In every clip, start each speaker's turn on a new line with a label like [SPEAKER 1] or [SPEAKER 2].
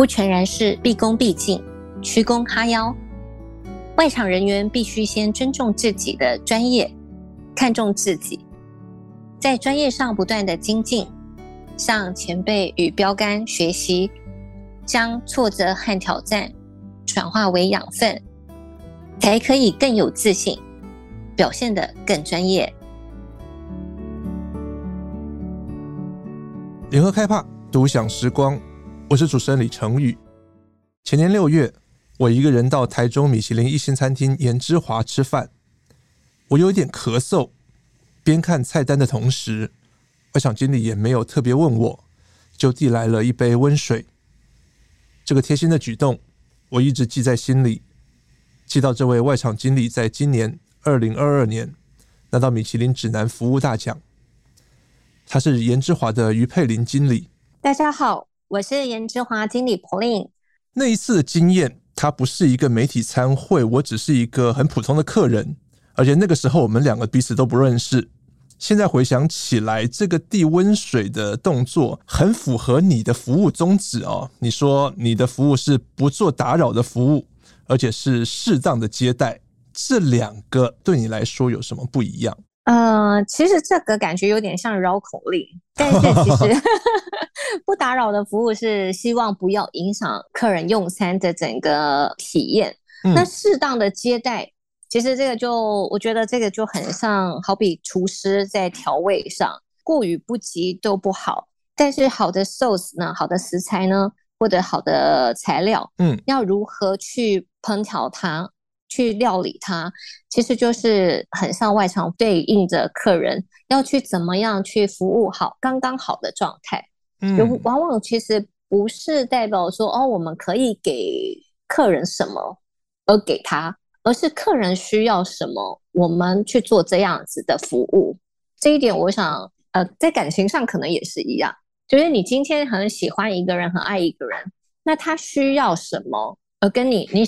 [SPEAKER 1] 不全然是毕恭毕敬、曲躬哈腰。外场人员必须先尊重自己的专业，看重自己，在专业上不断的精进，向前辈与标杆学习，将挫折和挑战转化为养分，才可以更有自信，表现得更专业。
[SPEAKER 2] 联合开帕独享时光，我是主持人李成宇。前年六月。我一个人到台中米其林一星餐厅颜之华吃饭，我有点咳嗽，边看菜单的同时，外场经理也没有特别问我，就递来了一杯温水。这个贴心的举动，我一直记在心里，记到这位外场经理在今年二零二二年拿到米其林指南服务大奖。他是颜之华的于佩玲经理。
[SPEAKER 1] 大家好，我是颜之华经理 Pauline。
[SPEAKER 2] 那一次的经验。他不是一个媒体餐会，我只是一个很普通的客人，而且那个时候我们两个彼此都不认识。现在回想起来，这个递温水的动作很符合你的服务宗旨哦。你说你的服务是不做打扰的服务，而且是适当的接待，这两个对你来说有什么不一样？
[SPEAKER 1] 呃，其实这个感觉有点像绕口令，但是其实 不打扰的服务是希望不要影响客人用餐的整个体验。嗯、那适当的接待，其实这个就我觉得这个就很像，好比厨师在调味上过于不及都不好。但是好的 sauce 呢，好的食材呢，或者好的材料，嗯，要如何去烹调它？去料理它，其实就是很像外场对应着客人要去怎么样去服务好刚刚好的状态。嗯，往往其实不是代表说哦，我们可以给客人什么而给他，而是客人需要什么，我们去做这样子的服务。这一点，我想，呃，在感情上可能也是一样，就是你今天很喜欢一个人，很爱一个人，那他需要什么，而跟你你。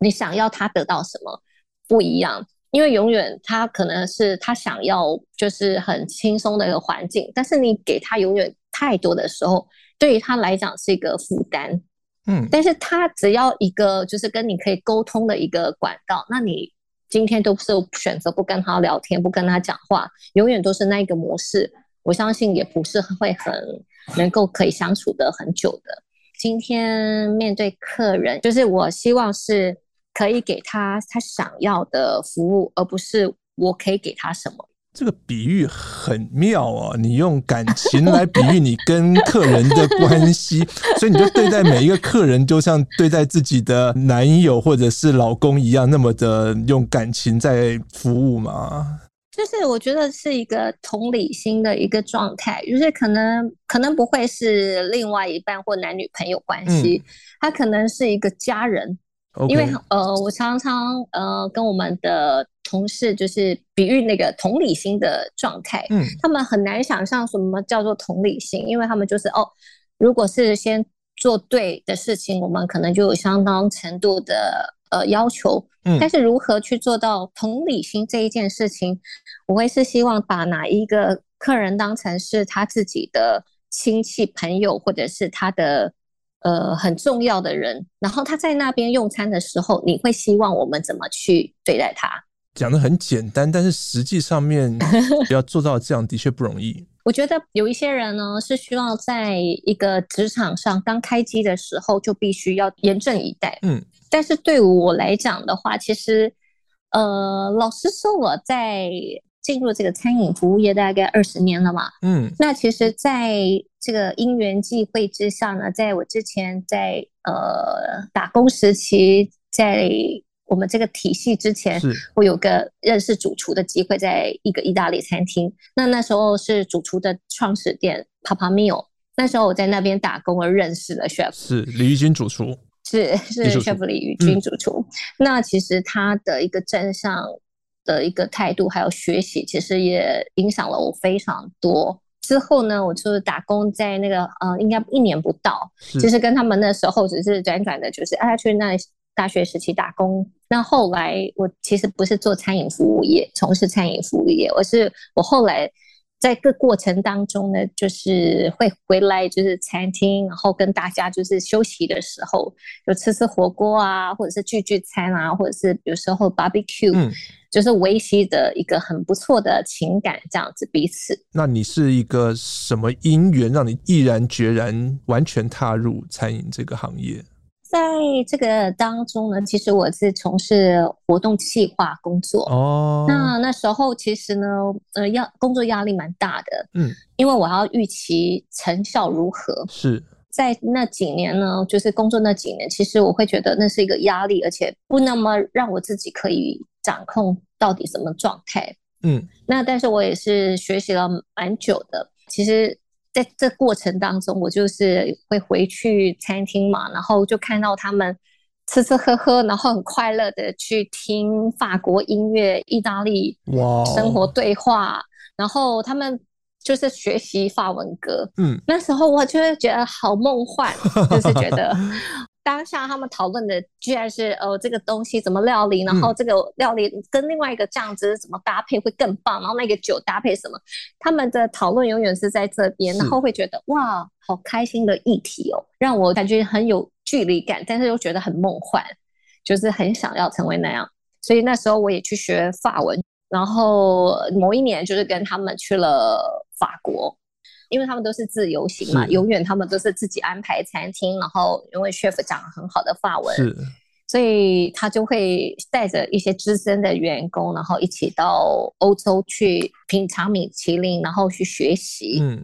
[SPEAKER 1] 你想要他得到什么不一样，因为永远他可能是他想要就是很轻松的一个环境，但是你给他永远太多的时候，对于他来讲是一个负担。嗯，但是他只要一个就是跟你可以沟通的一个管道，那你今天都是选择不跟他聊天，不跟他讲话，永远都是那一个模式，我相信也不是会很能够可以相处的很久的。今天面对客人，就是我希望是。可以给他他想要的服务，而不是我可以给他什么。
[SPEAKER 2] 这个比喻很妙啊！你用感情来比喻你跟客人的关系，所以你就对待每一个客人，就像对待自己的男友或者是老公一样，那么的用感情在服务嘛？
[SPEAKER 1] 就是我觉得是一个同理心的一个状态，就是可能可能不会是另外一半或男女朋友关系，他可能是一个家人。因为呃，我常常呃跟我们的同事就是比喻那个同理心的状态，嗯，他们很难想象什么叫做同理心，因为他们就是哦，如果是先做对的事情，我们可能就有相当程度的呃要求，嗯，但是如何去做到同理心这一件事情，我会是希望把哪一个客人当成是他自己的亲戚朋友，或者是他的。呃，很重要的人，然后他在那边用餐的时候，你会希望我们怎么去对待他？
[SPEAKER 2] 讲的很简单，但是实际上面 要做到这样的确不容易。
[SPEAKER 1] 我觉得有一些人呢，是需要在一个职场上刚开机的时候就必须要严阵以待。嗯，但是对我来讲的话，其实，呃，老实说，我在。进入这个餐饮服务业大概二十年了嘛，嗯，那其实在这个因缘际会之下呢，在我之前在呃打工时期，在我们这个体系之前，我有个认识主厨的机会，在一个意大利餐厅。那那时候是主厨的创始店 Papa Mio，那时候我在那边打工而认识了 chef，
[SPEAKER 2] 是李玉君主厨，
[SPEAKER 1] 是是 chef 李玉君主厨。那其实他的一个正向。的一个态度还有学习，其实也影响了我非常多。之后呢，我就是打工在那个呃，应该一年不到，就是跟他们那时候只是辗转的，就是啊去那大学时期打工。那后来我其实不是做餐饮服务业，从事餐饮服务业，我是我后来在这个过程当中呢，就是会回来就是餐厅，然后跟大家就是休息的时候，就吃吃火锅啊，或者是聚聚餐啊，或者是有时候 barbecue，嗯，就是维系的一个很不错的情感，这样子彼此。
[SPEAKER 2] 那你是一个什么因缘让你毅然决然完全踏入餐饮这个行业？
[SPEAKER 1] 在这个当中呢，其实我是从事活动企划工作哦。那那时候其实呢，呃，要工作压力蛮大的，嗯，因为我要预期成效如何。
[SPEAKER 2] 是
[SPEAKER 1] 在那几年呢，就是工作那几年，其实我会觉得那是一个压力，而且不那么让我自己可以掌控到底什么状态。嗯，那但是我也是学习了蛮久的，其实。在这过程当中，我就是会回去餐厅嘛，然后就看到他们吃吃喝喝，然后很快乐的去听法国音乐、意大利生活对话.然后他们就是学习法文歌。嗯，那时候我就会觉得好梦幻，就是觉得。当下他们讨论的居然是呃这个东西怎么料理，然后这个料理跟另外一个酱汁怎么搭配会更棒，然后那个酒搭配什么，他们的讨论永远是在这边，然后会觉得哇好开心的议题哦，让我感觉很有距离感，但是又觉得很梦幻，就是很想要成为那样，所以那时候我也去学法文，然后某一年就是跟他们去了法国。因为他们都是自由行嘛，永远他们都是自己安排餐厅，然后因为 chef 讲很好的法文，所以他就会带着一些资深的员工，然后一起到欧洲去品尝米其林，然后去学习。嗯，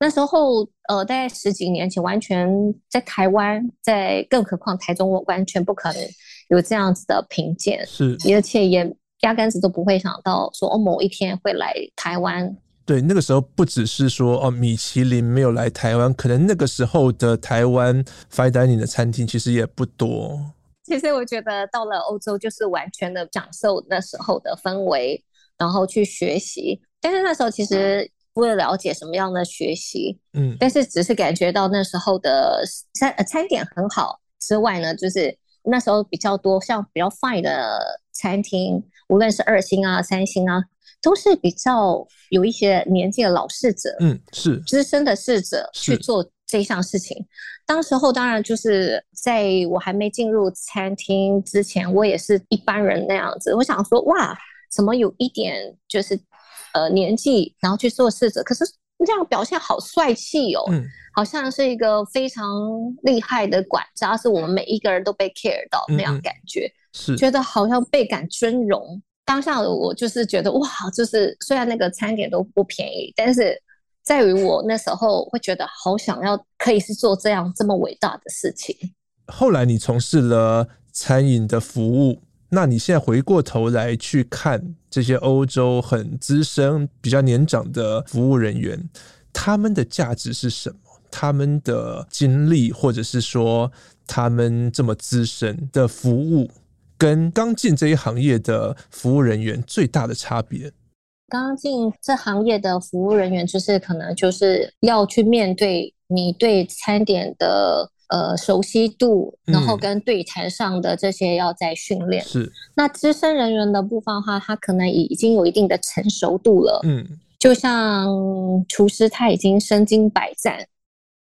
[SPEAKER 1] 那时候呃，大概十几年前，完全在台湾，在更何况台中，我完全不可能有这样子的评鉴，是，而且也压根子都不会想到说，哦，某一天会来台湾。
[SPEAKER 2] 对，那个时候不只是说哦，米其林没有来台湾，可能那个时候的台湾 fine dining 的餐厅其实也不多。
[SPEAKER 1] 其实我觉得到了欧洲就是完全的享受那时候的氛围，然后去学习。但是那时候其实不了了解什么样的学习，嗯，但是只是感觉到那时候的餐餐点很好之外呢，就是那时候比较多像比较 fine 的餐厅，无论是二星啊、三星啊。都是比较有一些年纪的老侍者，嗯，是资深的侍者去做这项事情。当时候当然就是在我还没进入餐厅之前，我也是一般人那样子。我想说，哇，怎么有一点就是呃年纪，然后去做侍者，可是这样表现好帅气哦，嗯，好像是一个非常厉害的管家，是我们每一个人都被 care 到那样感觉，嗯，是觉得好像倍感尊荣。当下的我就是觉得哇，就是虽然那个餐点都不便宜，但是在于我那时候会觉得好想要可以是做这样这么伟大的事情。
[SPEAKER 2] 后来你从事了餐饮的服务，那你现在回过头来去看这些欧洲很资深、比较年长的服务人员，他们的价值是什么？他们的经历，或者是说他们这么资深的服务？跟刚进这一行业的服务人员最大的差别，
[SPEAKER 1] 刚进这行业的服务人员就是可能就是要去面对你对餐点的呃熟悉度，然后跟对谈上的这些要再训练。是，那资深人员的部分的话，他可能已已经有一定的成熟度了。嗯，就像厨师，他已经身经百战。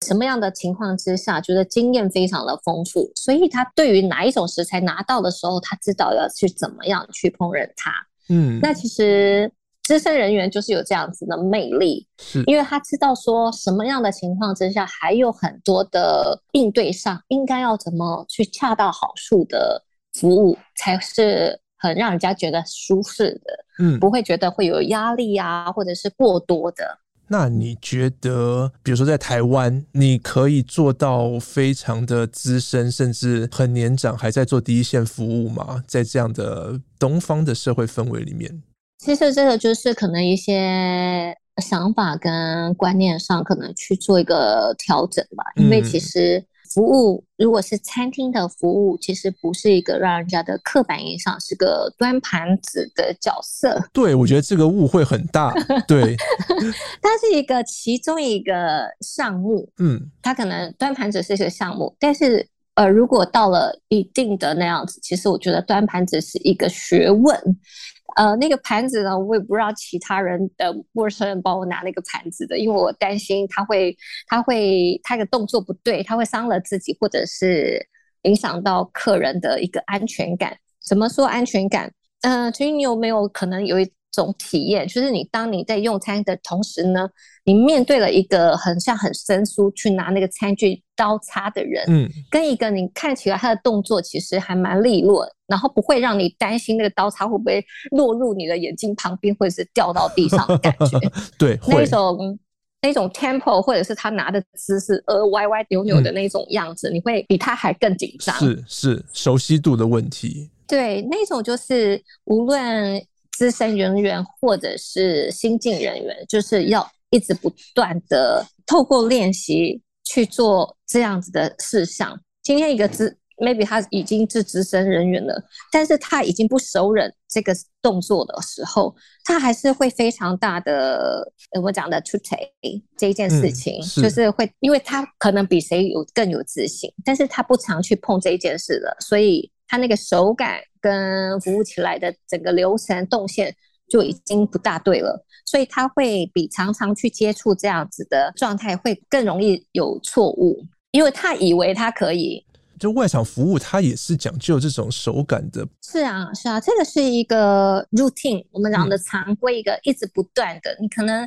[SPEAKER 1] 什么样的情况之下，觉得经验非常的丰富，所以他对于哪一种食材拿到的时候，他知道要去怎么样去烹饪它。嗯，那其实资深人员就是有这样子的魅力，是因为他知道说什么样的情况之下，还有很多的应对上应该要怎么去恰到好处的服务，才是很让人家觉得舒适的，嗯，不会觉得会有压力啊，或者是过多的。
[SPEAKER 2] 那你觉得，比如说在台湾，你可以做到非常的资深，甚至很年长，还在做第一线服务吗？在这样的东方的社会氛围里面，
[SPEAKER 1] 其实这个就是可能一些想法跟观念上可能去做一个调整吧，因为其实。服务如果是餐厅的服务，其实不是一个让人家的刻板印象，是个端盘子的角色。
[SPEAKER 2] 对，我觉得这个误会很大。对，
[SPEAKER 1] 它是一个其中一个项目。嗯，它可能端盘子是一个项目，但是呃，如果到了一定的那样子，其实我觉得端盘子是一个学问。呃，那个盘子呢，我也不知道其他人的陌生人帮我拿那个盘子的，因为我担心他会，他会，他的动作不对，他会伤了自己，或者是影响到客人的一个安全感。怎么说安全感？呃，其实你有没有可能有一种体验，就是你当你在用餐的同时呢，你面对了一个很像很生疏去拿那个餐具刀叉的人，嗯，跟一个你看起来他的动作其实还蛮利落，然后不会让你担心那个刀叉会不会落入你的眼睛旁边，或者是掉到地上的感觉，
[SPEAKER 2] 对，
[SPEAKER 1] 那种那种 tempo 或者是他拿的姿势呃歪歪扭扭的那种样子，嗯，你会比他还更紧张，
[SPEAKER 2] 是是熟悉度的问题，
[SPEAKER 1] 对，那种就是无论。资深人员或者是新进人员，就是要一直不断的透过练习去做这样子的事项。今天一个资，maybe 他已经是资深人员了，但是他已经不熟稔这个动作的时候，他还是会非常大的，我讲的 to take 这一件事情，嗯、是就是会，因为他可能比谁有更有自信，但是他不常去碰这一件事了，所以他那个手感。跟服务起来的整个流程动线就已经不大对了，所以他会比常常去接触这样子的状态会更容易有错误，因为他以为他可以。
[SPEAKER 2] 就外场服务，他也是讲究这种手感的。
[SPEAKER 1] 是啊，是啊，这个是一个 routine，我们讲的常规，一个一直不断的。你可能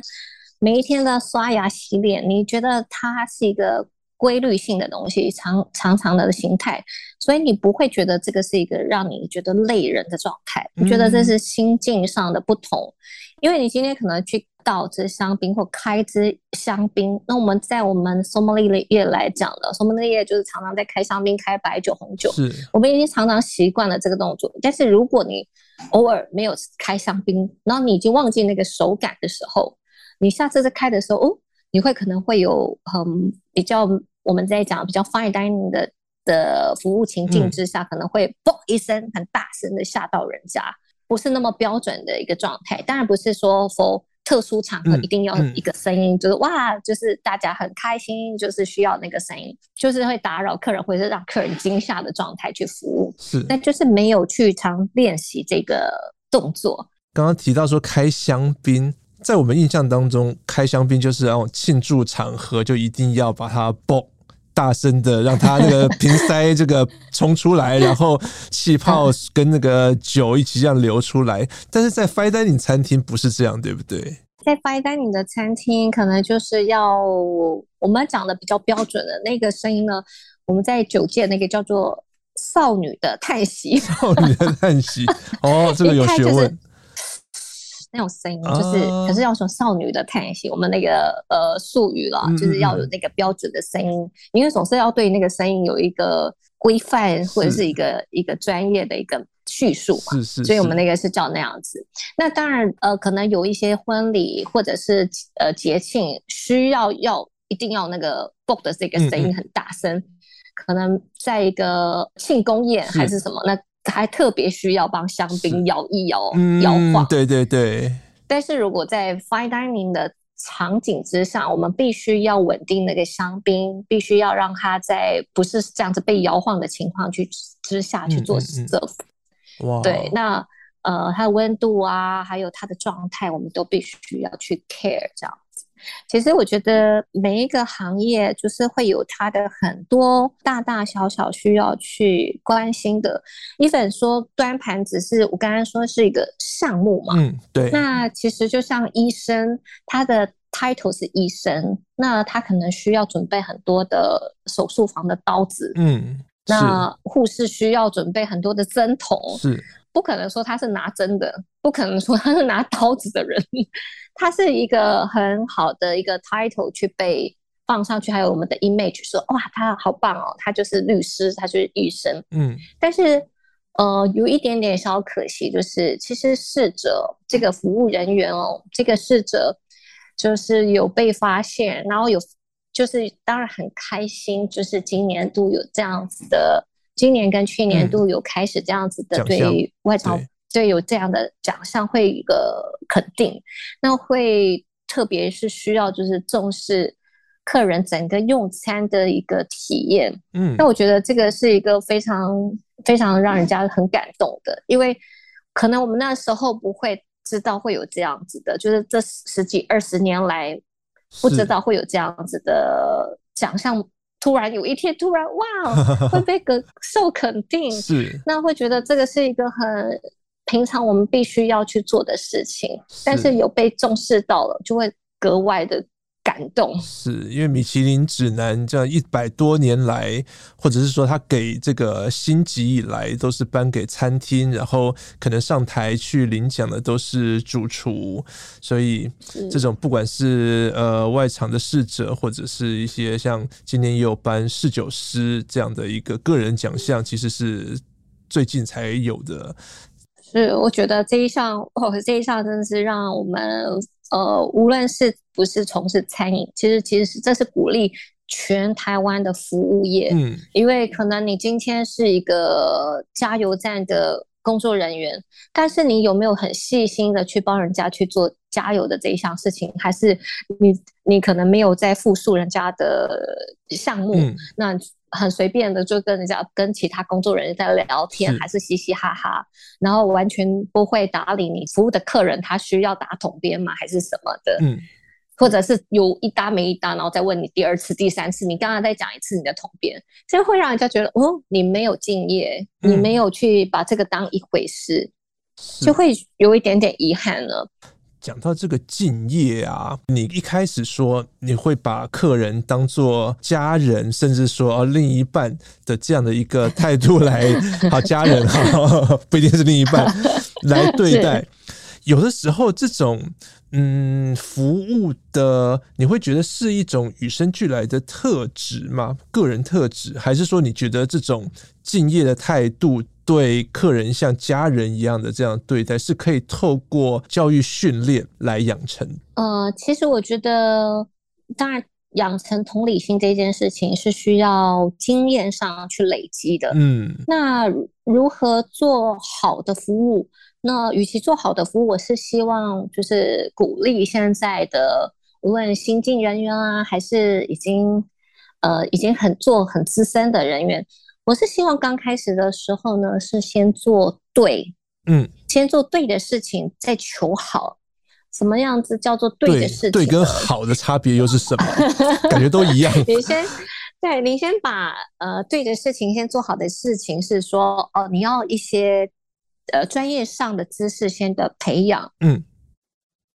[SPEAKER 1] 每一天都要刷牙洗脸，你觉得它是一个。规律性的东西，长长长的形态，所以你不会觉得这个是一个让你觉得累人的状态。你觉得这是心境上的不同，嗯、因为你今天可能去倒支香槟或开支香槟，那我们在我们 sommelier 来讲的 sommelier 就是常常在开香槟、开白酒、红酒，是我们已经常常习惯了这个动作。但是如果你偶尔没有开香槟，然后你已经忘记那个手感的时候，你下次再开的时候，哦，你会可能会有很、嗯、比较。我们在讲比较 fine dining 的的服务情境之下，嗯、可能会嘣一声很大声的吓到人家，不是那么标准的一个状态。当然不是说 for 特殊场合一定要一个声音，嗯嗯、就是哇，就是大家很开心，就是需要那个声音，就是会打扰客人或者是让客人惊吓的状态去服务。是，那就是没有去常练习这个动作。
[SPEAKER 2] 刚刚提到说开香槟。在我们印象当中，开香槟就是那种庆祝场合，就一定要把它爆大声的，让它那个瓶塞这个冲出来，然后气泡跟那个酒一起这样流出来。但是在 fine dining 餐厅不是这样，对不对？
[SPEAKER 1] 在 fine dining 的餐厅，可能就是要我们讲的比较标准的那个声音呢。我们在酒界那个叫做少女的叹息，
[SPEAKER 2] 少女的叹息。哦，这个有学问。
[SPEAKER 1] 那种声音就是，可是要说少女的叹息，我们那个呃术语了，就是要有那个标准的声音，因为总是要对那个声音有一个规范或者是一个一个专业的一个叙述嘛。是是，所以我们那个是叫那样子。那当然呃，可能有一些婚礼或者是呃节庆需要要一定要那个 book 的这个声音很大声，可能在一个庆功宴还是什么那。还特别需要帮香槟摇一摇，摇晃、嗯。对对对。但是如果在 fine dining 的场景之上，我们必须要稳定那个香槟，必须要让它在不是这样子被摇晃的情况去之下去做 serve。哇。对，那呃，它的温度啊，还有它的状态，我们都必须要去 care 这样。其实我觉得每一个行业就是会有它的很多大大小小需要去关心的。even 说端盘只是我刚刚说是一个项目嘛，嗯，对。那其实就像医生，他的 title 是医生，那他可能需要准备很多的手术房的刀子，嗯，那护士需要准备很多的针筒，是。不可能说他是拿针的，不可能说他是拿刀子的人，他是一个很好的一个 title 去被放上去，还有我们的 image 说哇，他好棒哦，他就是律师，他就是医生，嗯，但是呃，有一点点小可惜，就是其实逝者这个服务人员哦，这个逝者就是有被发现，然后有就是当然很开心，就是今年度有这样子的。今年跟去年都有开始这样子的对外场，对。有这样的奖项会一个肯定，那会特别是需要就是重视客人整个用餐的一个体验，嗯，那我觉得这个是一个非常非常让人家很感动的，因为可能我们那时候不会知道会有这样子的，就是这十几二十年来不知道会有这样子的奖项，突然有一天突然哇 会被个受肯定，
[SPEAKER 2] 是
[SPEAKER 1] 那会觉得这个是一个很平常我们必须要去做的事情，但是有被重视到了，就会格外的。感动
[SPEAKER 2] 是因为米其林指南这样一百多年来，或者是说他给这个星级以来，都是颁给餐厅，然后可能上台去领奖的都是主厨，所以这种不管是呃外场的侍者，或者是一些像今年也有颁侍酒师这样的一个个人奖项，其实是最近才有的。
[SPEAKER 1] 是，我觉得这一项哦，这一项真的是让我们。呃，无论是不是从事餐饮，其实其实是这是鼓励全台湾的服务业，嗯，因为可能你今天是一个加油站的工作人员，但是你有没有很细心的去帮人家去做加油的这一项事情，还是你你可能没有在复述人家的项目，嗯、那。很随便的就跟人家跟其他工作人员在聊天，还是嘻嘻哈哈，然后完全不会打理你服务的客人，他需要打统编吗？还是什么的？嗯，或者是有一搭没一搭，然后再问你第二次、第三次，你刚刚再讲一次你的统编，这会让人家觉得哦，你没有敬业，你没有去把这个当一回事，嗯、就会有一点点遗憾了。
[SPEAKER 2] 讲到这个敬业啊，你一开始说你会把客人当做家人，甚至说哦另一半的这样的一个态度来，好家人 哈，不一定是另一半 来对待。有的时候这种嗯服务的，你会觉得是一种与生俱来的特质吗？个人特质，还是说你觉得这种敬业的态度？对客人像家人一样的这样对待，是可以透过教育训练来养成。
[SPEAKER 1] 呃，其实我觉得，当然养成同理心这件事情是需要经验上去累积的。嗯，那如何做好的服务？那与其做好的服务，我是希望就是鼓励现在的无论新进人员啊，还是已经呃已经很做很资深的人员。我是希望刚开始的时候呢，是先做对，嗯，先做对的事情，再求好。什么样子叫做对的事情？
[SPEAKER 2] 对，跟好的差别又是什么？感觉都一样。
[SPEAKER 1] 你先，对，你先把呃对的事情先做好的事情是说，哦、呃，你要一些呃专业上的知识先的培养，嗯，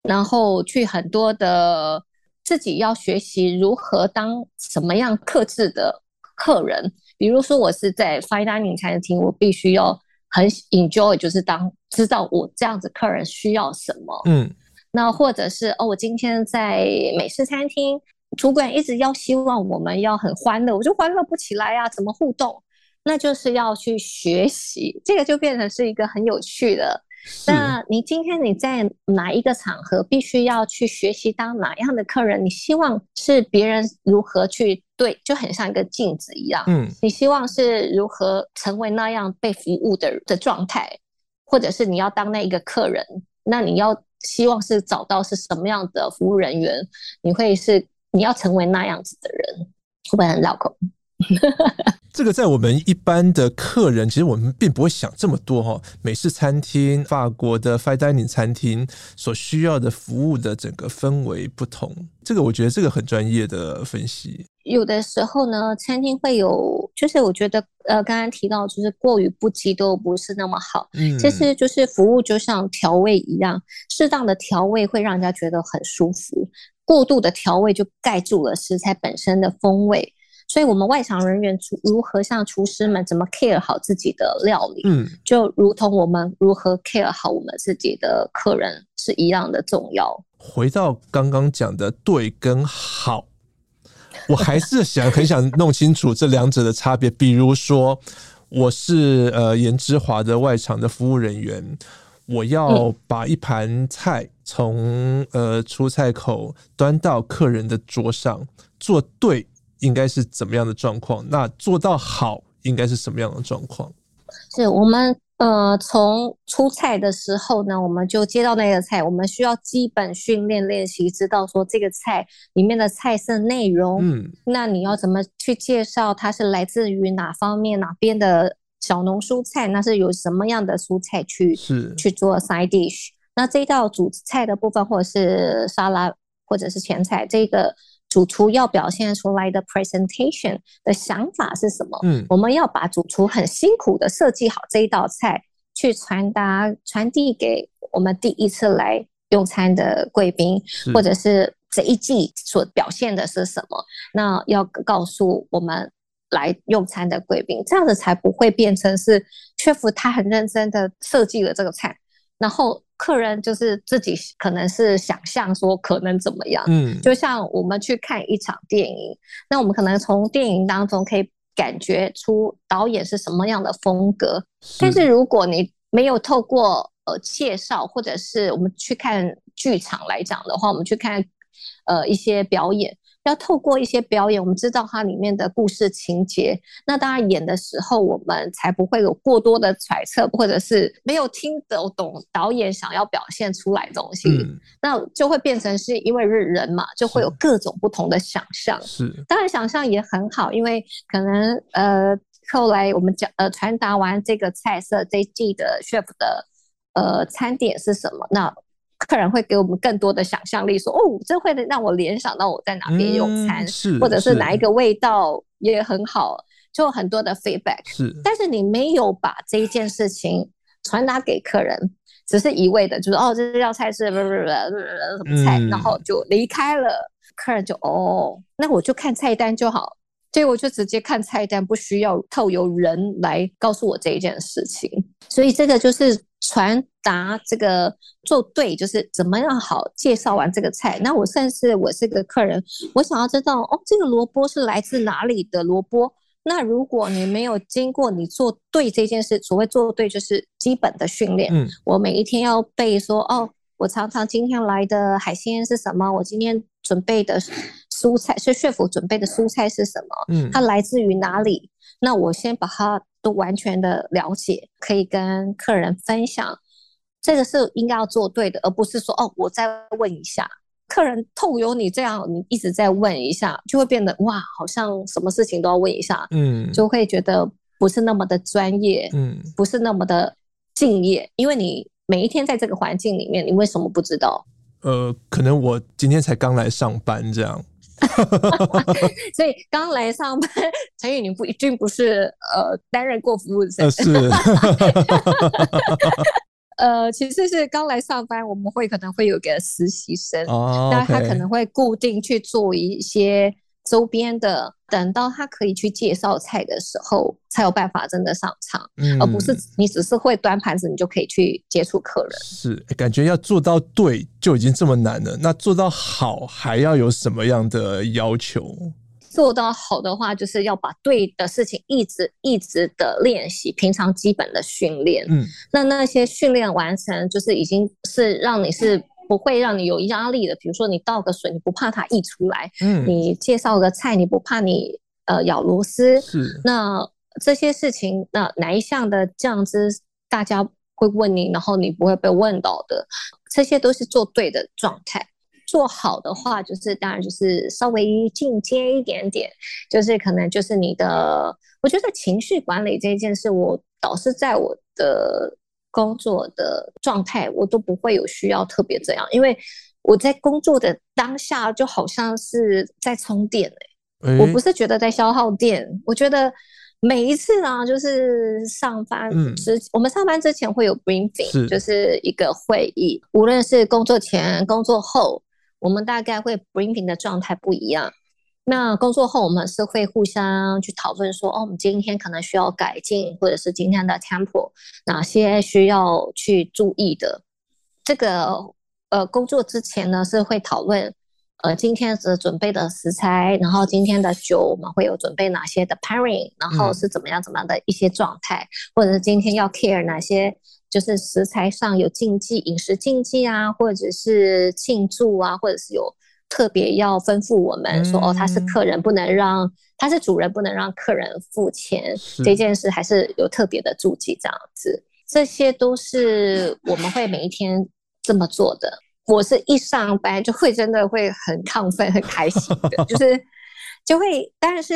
[SPEAKER 1] 然后去很多的自己要学习如何当什么样克制的客人。比如说，我是在 fine dining 餐厅，我必须要很 enjoy，就是当知道我这样子客人需要什么。嗯，那或者是哦，我今天在美式餐厅，主管一直要希望我们要很欢乐，我就欢乐不起来呀、啊，怎么互动？那就是要去学习，这个就变成是一个很有趣的。那你今天你在哪一个场合必须要去学习当哪样的客人？你希望是别人如何去对，就很像一个镜子一样。嗯，你希望是如何成为那样被服务的的状态，或者是你要当那一个客人，那你要希望是找到是什么样的服务人员？你会是你要成为那样子的人，会不会很绕口？
[SPEAKER 2] 这个在我们一般的客人，其实我们并不会想这么多哈。美式餐厅、法国的 fine dining 餐厅所需要的服务的整个氛围不同，这个我觉得这个很专业的分析。
[SPEAKER 1] 有的时候呢，餐厅会有，就是我觉得呃，刚刚提到就是过于不羁都不是那么好。嗯，其实就是服务就像调味一样，适当的调味会让人家觉得很舒服，过度的调味就盖住了食材本身的风味。所以，我们外场人员如何像厨师们怎么 care 好自己的料理，嗯，就如同我们如何 care 好我们自己的客人是一样的重要。
[SPEAKER 2] 回到刚刚讲的对跟好，我还是想很想弄清楚这两者的差别。比如说，我是呃颜之华的外场的服务人员，我要把一盘菜从呃出菜口端到客人的桌上，做对。应该是怎么样的状况？那做到好应该是什么样的状况？
[SPEAKER 1] 是我们呃，从出菜的时候呢，我们就接到那个菜，我们需要基本训练练习，知道说这个菜里面的菜色内容。嗯，那你要怎么去介绍它是来自于哪方面哪边的小农蔬菜，那是有什么样的蔬菜去
[SPEAKER 2] 是
[SPEAKER 1] 去做 side dish？那这道主菜的部分，或者是沙拉，或者是前菜，这个主厨要表现出来的 presentation 的想法是什么？
[SPEAKER 2] 嗯，
[SPEAKER 1] 我们要把主厨很辛苦的设计好这一道菜，去传达传递给我们第一次来用餐的贵宾，或者是这一季所表现的是什么？那要告诉我们。来用餐的贵宾，这样子才不会变成是 chef 他很认真的设计了这个菜，然后客人就是自己可能是想象说可能怎么样，嗯，就像我们去看一场电影，那我们可能从电影当中可以感觉出导演是什么样的风格，但是如果你没有透过呃介绍，或者是我们去看剧场来讲的话，我们去看呃一些表演。要透过一些表演，我们知道它里面的故事情节。那当然演的时候，我们才不会有过多的揣测，或者是没有听得懂导演想要表现出来的东西。嗯、那就会变成是因为是人嘛，就会有各种不同的想象。是，当然想象也很好，因为可能呃后来我们讲呃传达完这个菜色，这一季的 chef 的呃餐点是什么？那。客人会给我们更多的想象力说，说哦，这会让我联想到我在哪边用餐，嗯、是或者是哪一个味道也很好，就很多的 feedback。是，但是你没有把这一件事情传达给客人，只是一味的，就是哦，这道菜是不不不是什么菜，嗯、然后就离开了，客人就哦，那我就看菜单就好，所以我就直接看菜单，不需要透由人来告诉我这一件事情，所以这个就是。传达这个做对，就是怎么样好介绍完这个菜。那我算是我是个客人，我想要知道哦，这个萝卜是来自哪里的萝卜？那如果你没有经过你做对这件事，所谓做对就是基本的训练。嗯，我每一天要背说哦，我常常今天来的海鲜是什么？我今天准备的蔬菜是 chef 准备的蔬菜是什么？嗯，它来自于哪里？那我先把它。都完全的了解，可以跟客人分享，这个是应该要做对的，而不是说哦，我再问一下。客人透由你这样，你一直在问一下，就会变得哇，好像什么事情都要问一下，嗯，就会觉得不是那么的专业，嗯，不是那么的敬业，因为你每一天在这个环境里面，你为什么不知道？
[SPEAKER 2] 呃，可能我今天才刚来上班，这样。
[SPEAKER 1] 所以刚来上班，陈宇，你不一定不是呃担任过服务生，
[SPEAKER 2] 是，
[SPEAKER 1] 呃，其实是刚来上班，我们会可能会有个实习生，哦，那他可能会固定去做一些。周边的，等到他可以去介绍菜的时候，才有办法真的上场，嗯、而不是你只是会端盘子，你就可以去接触客人。
[SPEAKER 2] 是，感觉要做到对就已经这么难了，那做到好还要有什么样的要求？
[SPEAKER 1] 做到好的话，就是要把对的事情一直一直的练习，平常基本的训练。嗯，那那些训练完成，就是已经是让你是。不会让你有压力的，比如说你倒个水，你不怕它溢出来；嗯，你介绍个菜，你不怕你呃咬螺丝。是，那这些事情，那哪一项的酱汁大家会问你，然后你不会被问到的，这些都是做对的状态。做好的话，就是当然就是稍微进阶一点点，就是可能就是你的，我觉得情绪管理这一件事，我倒是在我的。工作的状态，我都不会有需要特别这样，因为我在工作的当下就好像是在充电、欸。欸、我不是觉得在消耗电，我觉得每一次啊，就是上班之、嗯、我们上班之前会有 briefing，是。就是一个会议，无论是工作前、工作后，我们大概会 briefing 的状态不一样。那工作后，我们是会互相去讨论说，哦，我们今天可能需要改进，或者是今天的 tempo 哪些需要去注意的。这个呃，工作之前呢是会讨论，呃，今天是准备的食材，然后今天的酒我们会有准备哪些的 pairing，然后是怎么样怎么样的一些状态，嗯、或者是今天要 care 哪些，就是食材上有禁忌、饮食禁忌啊，或者是庆祝啊，或者是有。特别要吩咐我们说，哦，他是客人，不能让他是主人，不能让客人付钱。这件事还是有特别的注记，这样子，这些都是我们会每一天这么做的。我是一上班就会真的会很亢奋、很开心的，就是就会，当然是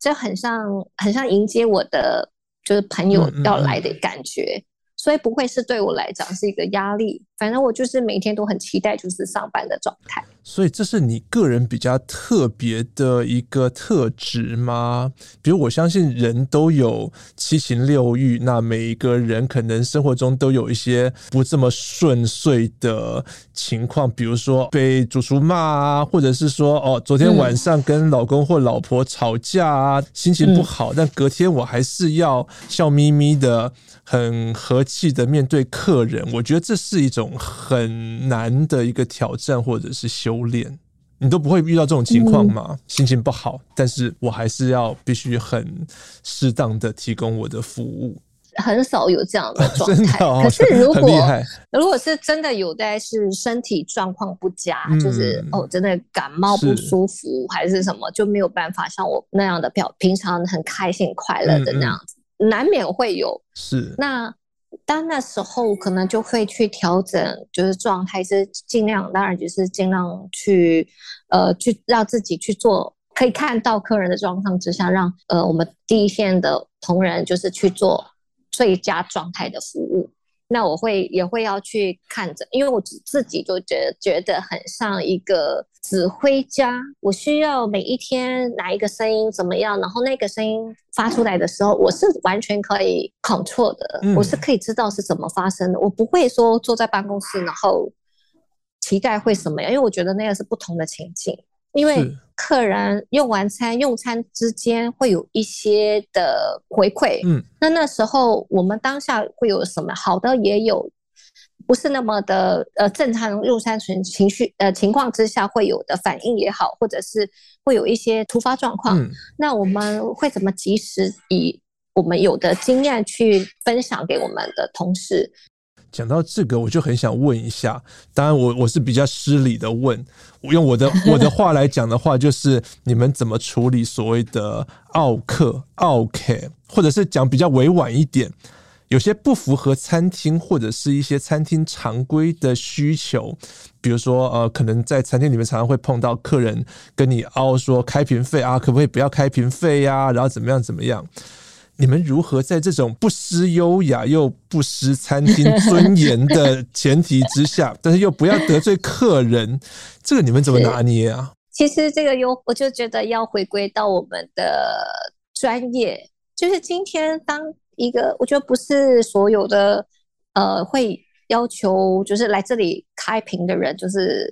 [SPEAKER 1] 就很像很像迎接我的就是朋友要来的感觉。嗯嗯嗯所以不会是对我来讲是一个压力，反正我就是每天都很期待就是上班的状态。
[SPEAKER 2] 所以这是你个人比较特别的一个特质吗？比如我相信人都有七情六欲，那每一个人可能生活中都有一些不这么顺遂的情况，比如说被主厨骂啊，或者是说哦，昨天晚上跟老公或老婆吵架啊，心情不好，但隔天我还是要笑眯眯的。很和气的面对客人，我觉得这是一种很难的一个挑战或者是修炼。你都不会遇到这种情况吗？嗯、心情不好，但是我还是要必须很适当的提供我的服务。
[SPEAKER 1] 很少有这样的 状态。哦、可是如果如果是真的有在是身体状况不佳，嗯、就是哦，真的感冒不舒服是还是什么，就没有办法像我那样的表平常很开心快乐的那样子。嗯嗯难免会有，
[SPEAKER 2] 是
[SPEAKER 1] 那当那时候可能就会去调整，就是状态是尽量，当然就是尽量去呃去让自己去做，可以看到客人的状况之下，让呃我们第一线的同仁就是去做最佳状态的服务。那我会也会要去看着，因为我自己就觉得觉得很像一个指挥家，我需要每一天哪一个声音怎么样，然后那个声音发出来的时候，我是完全可以 control 的，嗯、我是可以知道是怎么发生的，我不会说坐在办公室然后期待会什么样，因为我觉得那个是不同的情境，因为。客人用完餐，用餐之间会有一些的回馈，嗯，那那时候我们当下会有什么好的，也有不是那么的呃正常用餐情情绪呃情况之下会有的反应也好，或者是会有一些突发状况，嗯，那我们会怎么及时以我们有的经验去分享给我们的同事？
[SPEAKER 2] 讲到这个，我就很想问一下，当然我我是比较失礼的问，我用我的 我的话来讲的话，就是你们怎么处理所谓的奥客、奥客，或者是讲比较委婉一点，有些不符合餐厅或者是一些餐厅常规的需求，比如说呃，可能在餐厅里面常常会碰到客人跟你拗说开瓶费啊，可不可以不要开瓶费呀？然后怎么样怎么样？你们如何在这种不失优雅又不失餐厅尊严的前提之下，但是又不要得罪客人，这个你们怎么拿捏啊？
[SPEAKER 1] 其实这个优，我就觉得要回归到我们的专业，就是今天当一个，我觉得不是所有的呃会要求，就是来这里开瓶的人，就是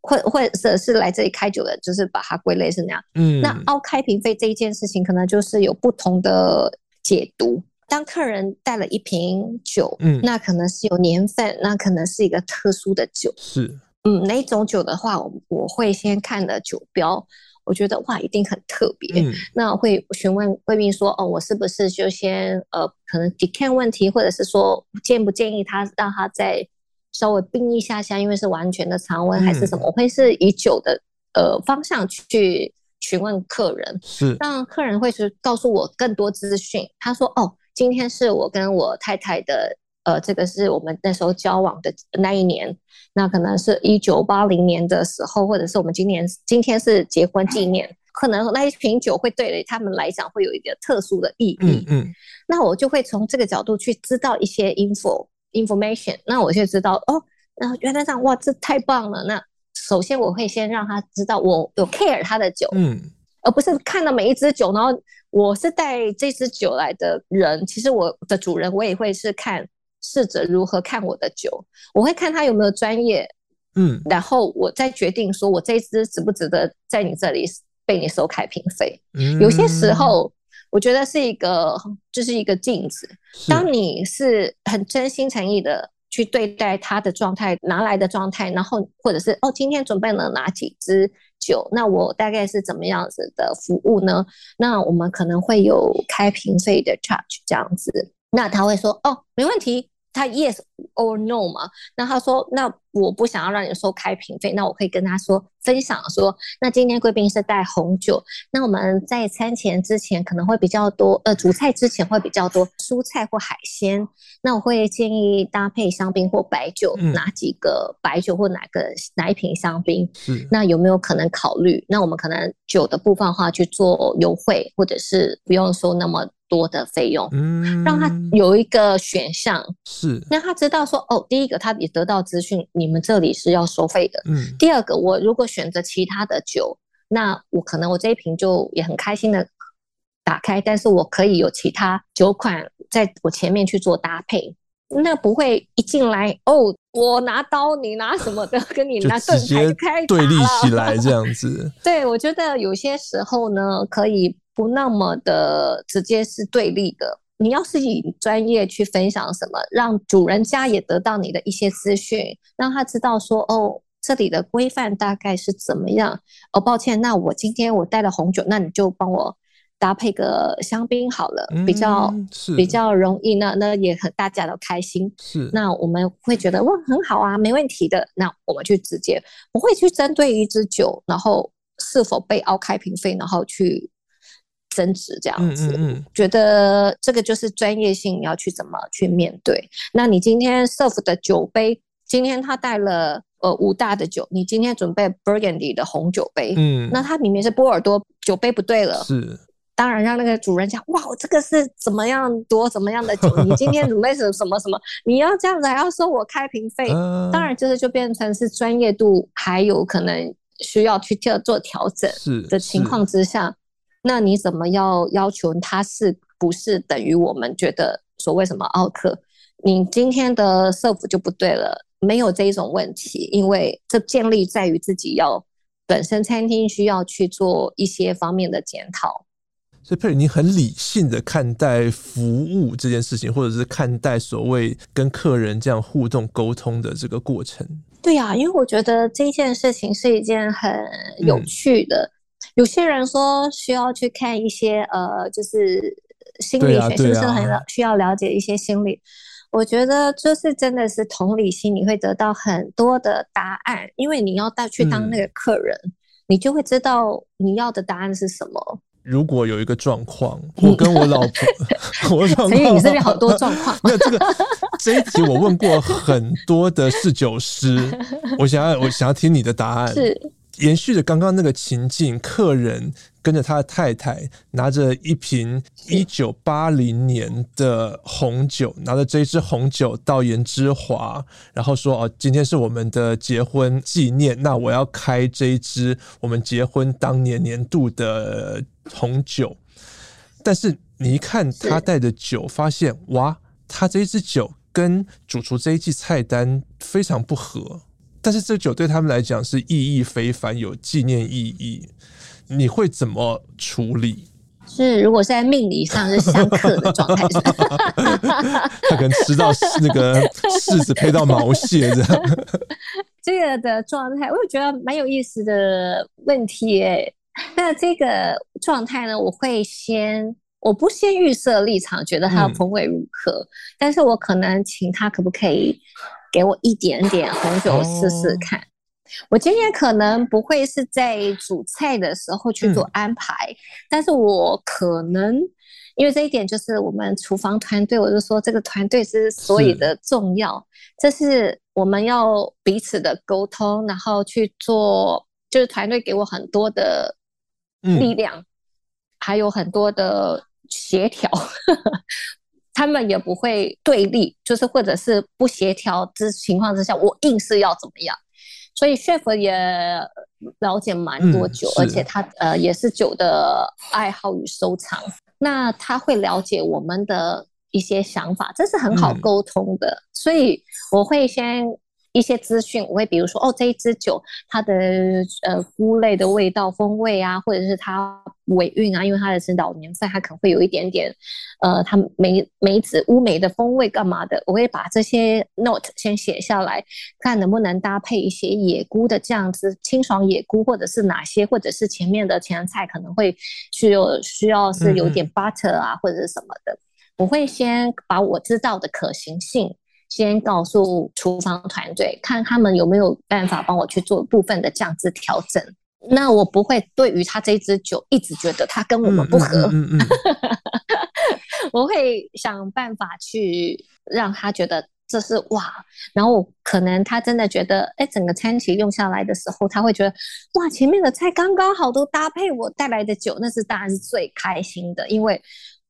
[SPEAKER 1] 或或者是来这里开酒的，就是把它归类是那样。嗯，那凹开瓶费这一件事情，可能就是有不同的。解读，当客人带了一瓶酒，嗯，那可能是有年份，那可能是一个特殊的酒，
[SPEAKER 2] 是，
[SPEAKER 1] 嗯，哪种酒的话，我我会先看的酒标，我觉得哇，一定很特别，嗯，那我会询问贵宾说，哦，我是不是就先呃，可能 decant 问题，或者是说建不建议他让他再稍微冰一下下，因为是完全的常温还是什么，嗯，我会是以酒的呃方向去。询问客人是让客人会是告诉我更多资讯。他说：“哦，今天是我跟我太太的，呃，这个是我们那时候交往的那一年，那可能是一九八零年的时候，或者是我们今年今天是结婚纪念，可能那一瓶酒会对他们来讲会有一个特殊的意义。嗯，嗯，那我就会从这个角度去知道一些 info information。那我就知道哦，那原来这样哇，这太棒了。那首先，我会先让他知道我有 care 他的酒，嗯，而不是看到每一支酒，然后我是带这支酒来的人。其实我的主人，我也会是看试着如何看我的酒，我会看他有没有专业，嗯，然后我再决定说我这一支值不值得在你这里被你收开瓶费。嗯，有些时候，我觉得是一个，就是一个镜子。当你是很真心诚意的。去对待他的状态，拿来的状态，然后或者是哦，今天准备了哪几支酒？那我大概是怎么样子的服务呢？那我们可能会有开瓶费的 charge 这样子。那他会说哦，没问题。他 yes or no 嘛？那他说，那我不想要让你收开瓶费，那我可以跟他说分享说，那今天贵宾是带红酒，那我们在餐前之前可能会比较多，呃，主菜之前会比较多蔬菜或海鲜，那我会建议搭配香槟或白酒，嗯、哪几个白酒或哪个哪一瓶香槟？嗯，那有没有可能考虑？那我们可能酒的部分的话去做优惠，或者是不用收那么多的费用，
[SPEAKER 2] 嗯，
[SPEAKER 1] 让他有一个选项，
[SPEAKER 2] 是
[SPEAKER 1] 让他知道说，哦，第一个他也得到资讯，你们这里是要收费的，
[SPEAKER 2] 嗯，
[SPEAKER 1] 第二个我如果选择其他的酒，那我可能我这一瓶就也很开心的打开，但是我可以有其他酒款在我前面去做搭配。那不会一进来哦，我拿刀，你拿什么的，跟你拿盾牌开
[SPEAKER 2] 对立起来这样子。
[SPEAKER 1] 对，我觉得有些时候呢，可以不那么的直接是对立的。你要是以专业去分享什么，让主人家也得到你的一些资讯，让他知道说哦，这里的规范大概是怎么样。哦，抱歉，那我今天我带了红酒，那你就帮我。搭配个香槟好了，比较、嗯、比较容易，那那也很大家都开心。
[SPEAKER 2] 是，
[SPEAKER 1] 那我们会觉得哇很好啊，没问题的。那我们去直接不会去针对一支酒，然后是否被凹开瓶费，然后去争执这样子。嗯，嗯，嗯，觉得这个就是专业性，你要去怎么去面对。那你今天 serve 的酒杯，今天他带了呃五大的酒，你今天准备 Burgundy 的红酒杯，嗯，那它明明是波尔多酒杯不对了，
[SPEAKER 2] 是。
[SPEAKER 1] 当然，让那个主人讲哇，这个是怎么样多怎么样的酒？你今天准备什什么什么？你要这样子还要收我开瓶费？当然，这个就变成是专业度还有可能需要去做调整的情况之下，那你怎么要要求他是不是等于我们觉得所谓什么奥克？你今天的 serve 就不对了，没有这一种问题，因为这建立在于自己要本身餐厅需要去做一些方面的检讨。
[SPEAKER 2] 所以佩尔，你很理性的看待服务这件事情，或者是看待所谓跟客人这样互动沟通的这个过程。
[SPEAKER 1] 对呀、啊，因为我觉得这件事情是一件很有趣的。嗯、有些人说需要去看一些呃，就是心理学，是不是很需要了解一些心理？我觉得就是真的是同理心，你会得到很多的答案，因为你要带去当那个客人，嗯、你就会知道你要的答案是什么。
[SPEAKER 2] 如果有一个状况，我跟我老婆 我状况，
[SPEAKER 1] 所以你这边好多状况。
[SPEAKER 2] 没有这个这一题，我问过很多的侍酒师，我想要我想要听你的答案。
[SPEAKER 1] 是。
[SPEAKER 2] 延续着刚刚那个情境，客人跟着他的太太，拿着一瓶一九八零年的红酒，拿着这一支红酒到颜之华，然后说：“哦，今天是我们的结婚纪念，那我要开这一支我们结婚当年年度的红酒。”但是你一看他带的酒，发现哇，他这一支酒跟主厨这一季菜单非常不合。但是这酒对他们来讲是意义非凡，有纪念意义。你会怎么处理？
[SPEAKER 1] 是如果是在命理上是相克的状态，
[SPEAKER 2] 他可能吃到那个柿子配到毛蟹这样。
[SPEAKER 1] 这个的状态，我也觉得蛮有意思的问题诶。那这个状态呢，我会先，我不先预设立场，觉得它的风味如何，嗯、但是我可能请他可不可以。给我一点点红酒试试看。Oh. 我今天可能不会是在煮菜的时候去做安排，嗯、但是我可能因为这一点就是我们厨房团队，我就说这个团队之所以的重要，是这是我们要彼此的沟通，然后去做，就是团队给我很多的力量，嗯、还有很多的协调。他们也不会对立，就是或者是不协调之情况之下，我硬是要怎么样？所以 chef 也了解蛮多酒，嗯、而且他呃也是酒的爱好与收藏，那他会了解我们的一些想法，这是很好沟通的。嗯、所以我会先。一些资讯，我会比如说，哦，这一支酒它的呃菇类的味道、风味啊，或者是它尾韵啊，因为它的是老年份，它可能会有一点点呃，它梅梅子乌梅的风味干嘛的，我会把这些 note 先写下来，看能不能搭配一些野菇的酱汁清爽野菇，或者是哪些，或者是前面的前菜可能会需要需要是有点 butter 啊，嗯、或者是什么的，我会先把我知道的可行性。先告诉厨房团队，看他们有没有办法帮我去做部分的酱汁调整。那我不会对于他这支酒一直觉得他跟我们不合，嗯嗯 我会想办法去让他觉得这是哇。然后可能他真的觉得，哎，整个餐期用下来的时候，他会觉得哇，前面的菜刚刚好都搭配我带来的酒，那是当然是最开心的，因为。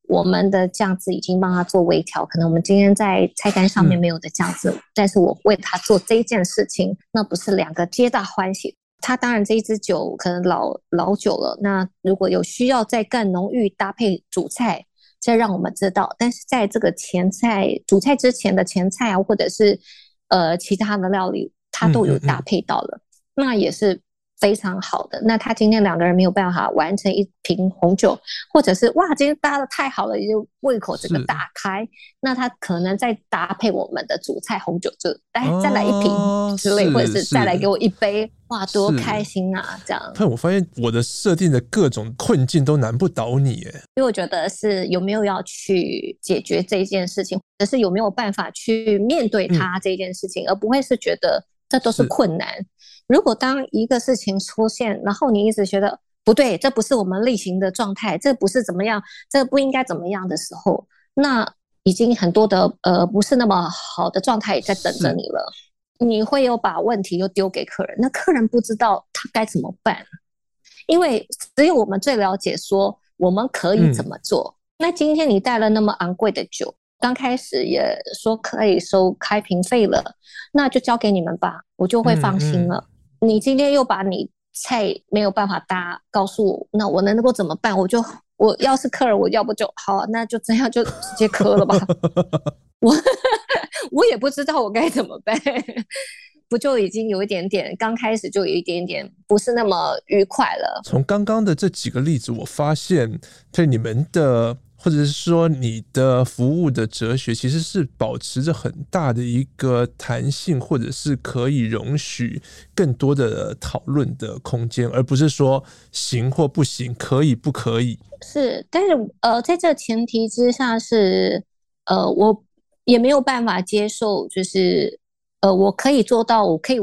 [SPEAKER 1] 我们的酱汁已经帮他做微调，可能我们今天在菜单上面没有的酱汁，嗯、但是我为他做这一件事情，那不是两个皆大欢喜。他当然这一支酒可能老老酒了，那如果有需要再更浓郁搭配主菜，再让我们知道。但是在这个前菜主菜之前的前菜啊，或者是呃其他的料理，它都有搭配到了，嗯嗯嗯那也是。非常好的，那他今天两个人没有办法完成一瓶红酒，或者是哇，今天搭的太好了，就胃口整个打开，那他可能再搭配我们的主菜红酒，就哎再来一瓶之类，或者是再来给我一杯，哇，多开心啊！这样。
[SPEAKER 2] 但我发现我的设定的各种困境都难不倒你，哎，
[SPEAKER 1] 因为我觉得是有没有要去解决这件事情，或者是有没有办法去面对他这件事情，嗯、而不会是觉得这都是困难。如果当一个事情出现，然后你一直觉得不对，这不是我们例行的状态，这不是怎么样，这不应该怎么样的时候，那已经很多的呃不是那么好的状态也在等着你了。你会有把问题又丢给客人，那客人不知道他该怎么办，因为只有我们最了解说我们可以怎么做。嗯、那今天你带了那么昂贵的酒，刚开始也说可以收开瓶费了，那就交给你们吧，我就会放心了。嗯嗯你今天又把你菜没有办法搭，告诉我，那我能够怎么办？我就我要是客人，我要不就好，那就这样就直接磕了吧。我 我也不知道我该怎么办，不就已经有一点点，刚开始就有一点点不是那么愉快了。
[SPEAKER 2] 从刚刚的这几个例子，我发现对你们的。或者是说，你的服务的哲学其实是保持着很大的一个弹性，或者是可以容许更多的讨论的空间，而不是说行或不行，可以不可以。
[SPEAKER 1] 是，但是呃，在这前提之下是呃，我也没有办法接受，就是呃，我可以做到，我可以。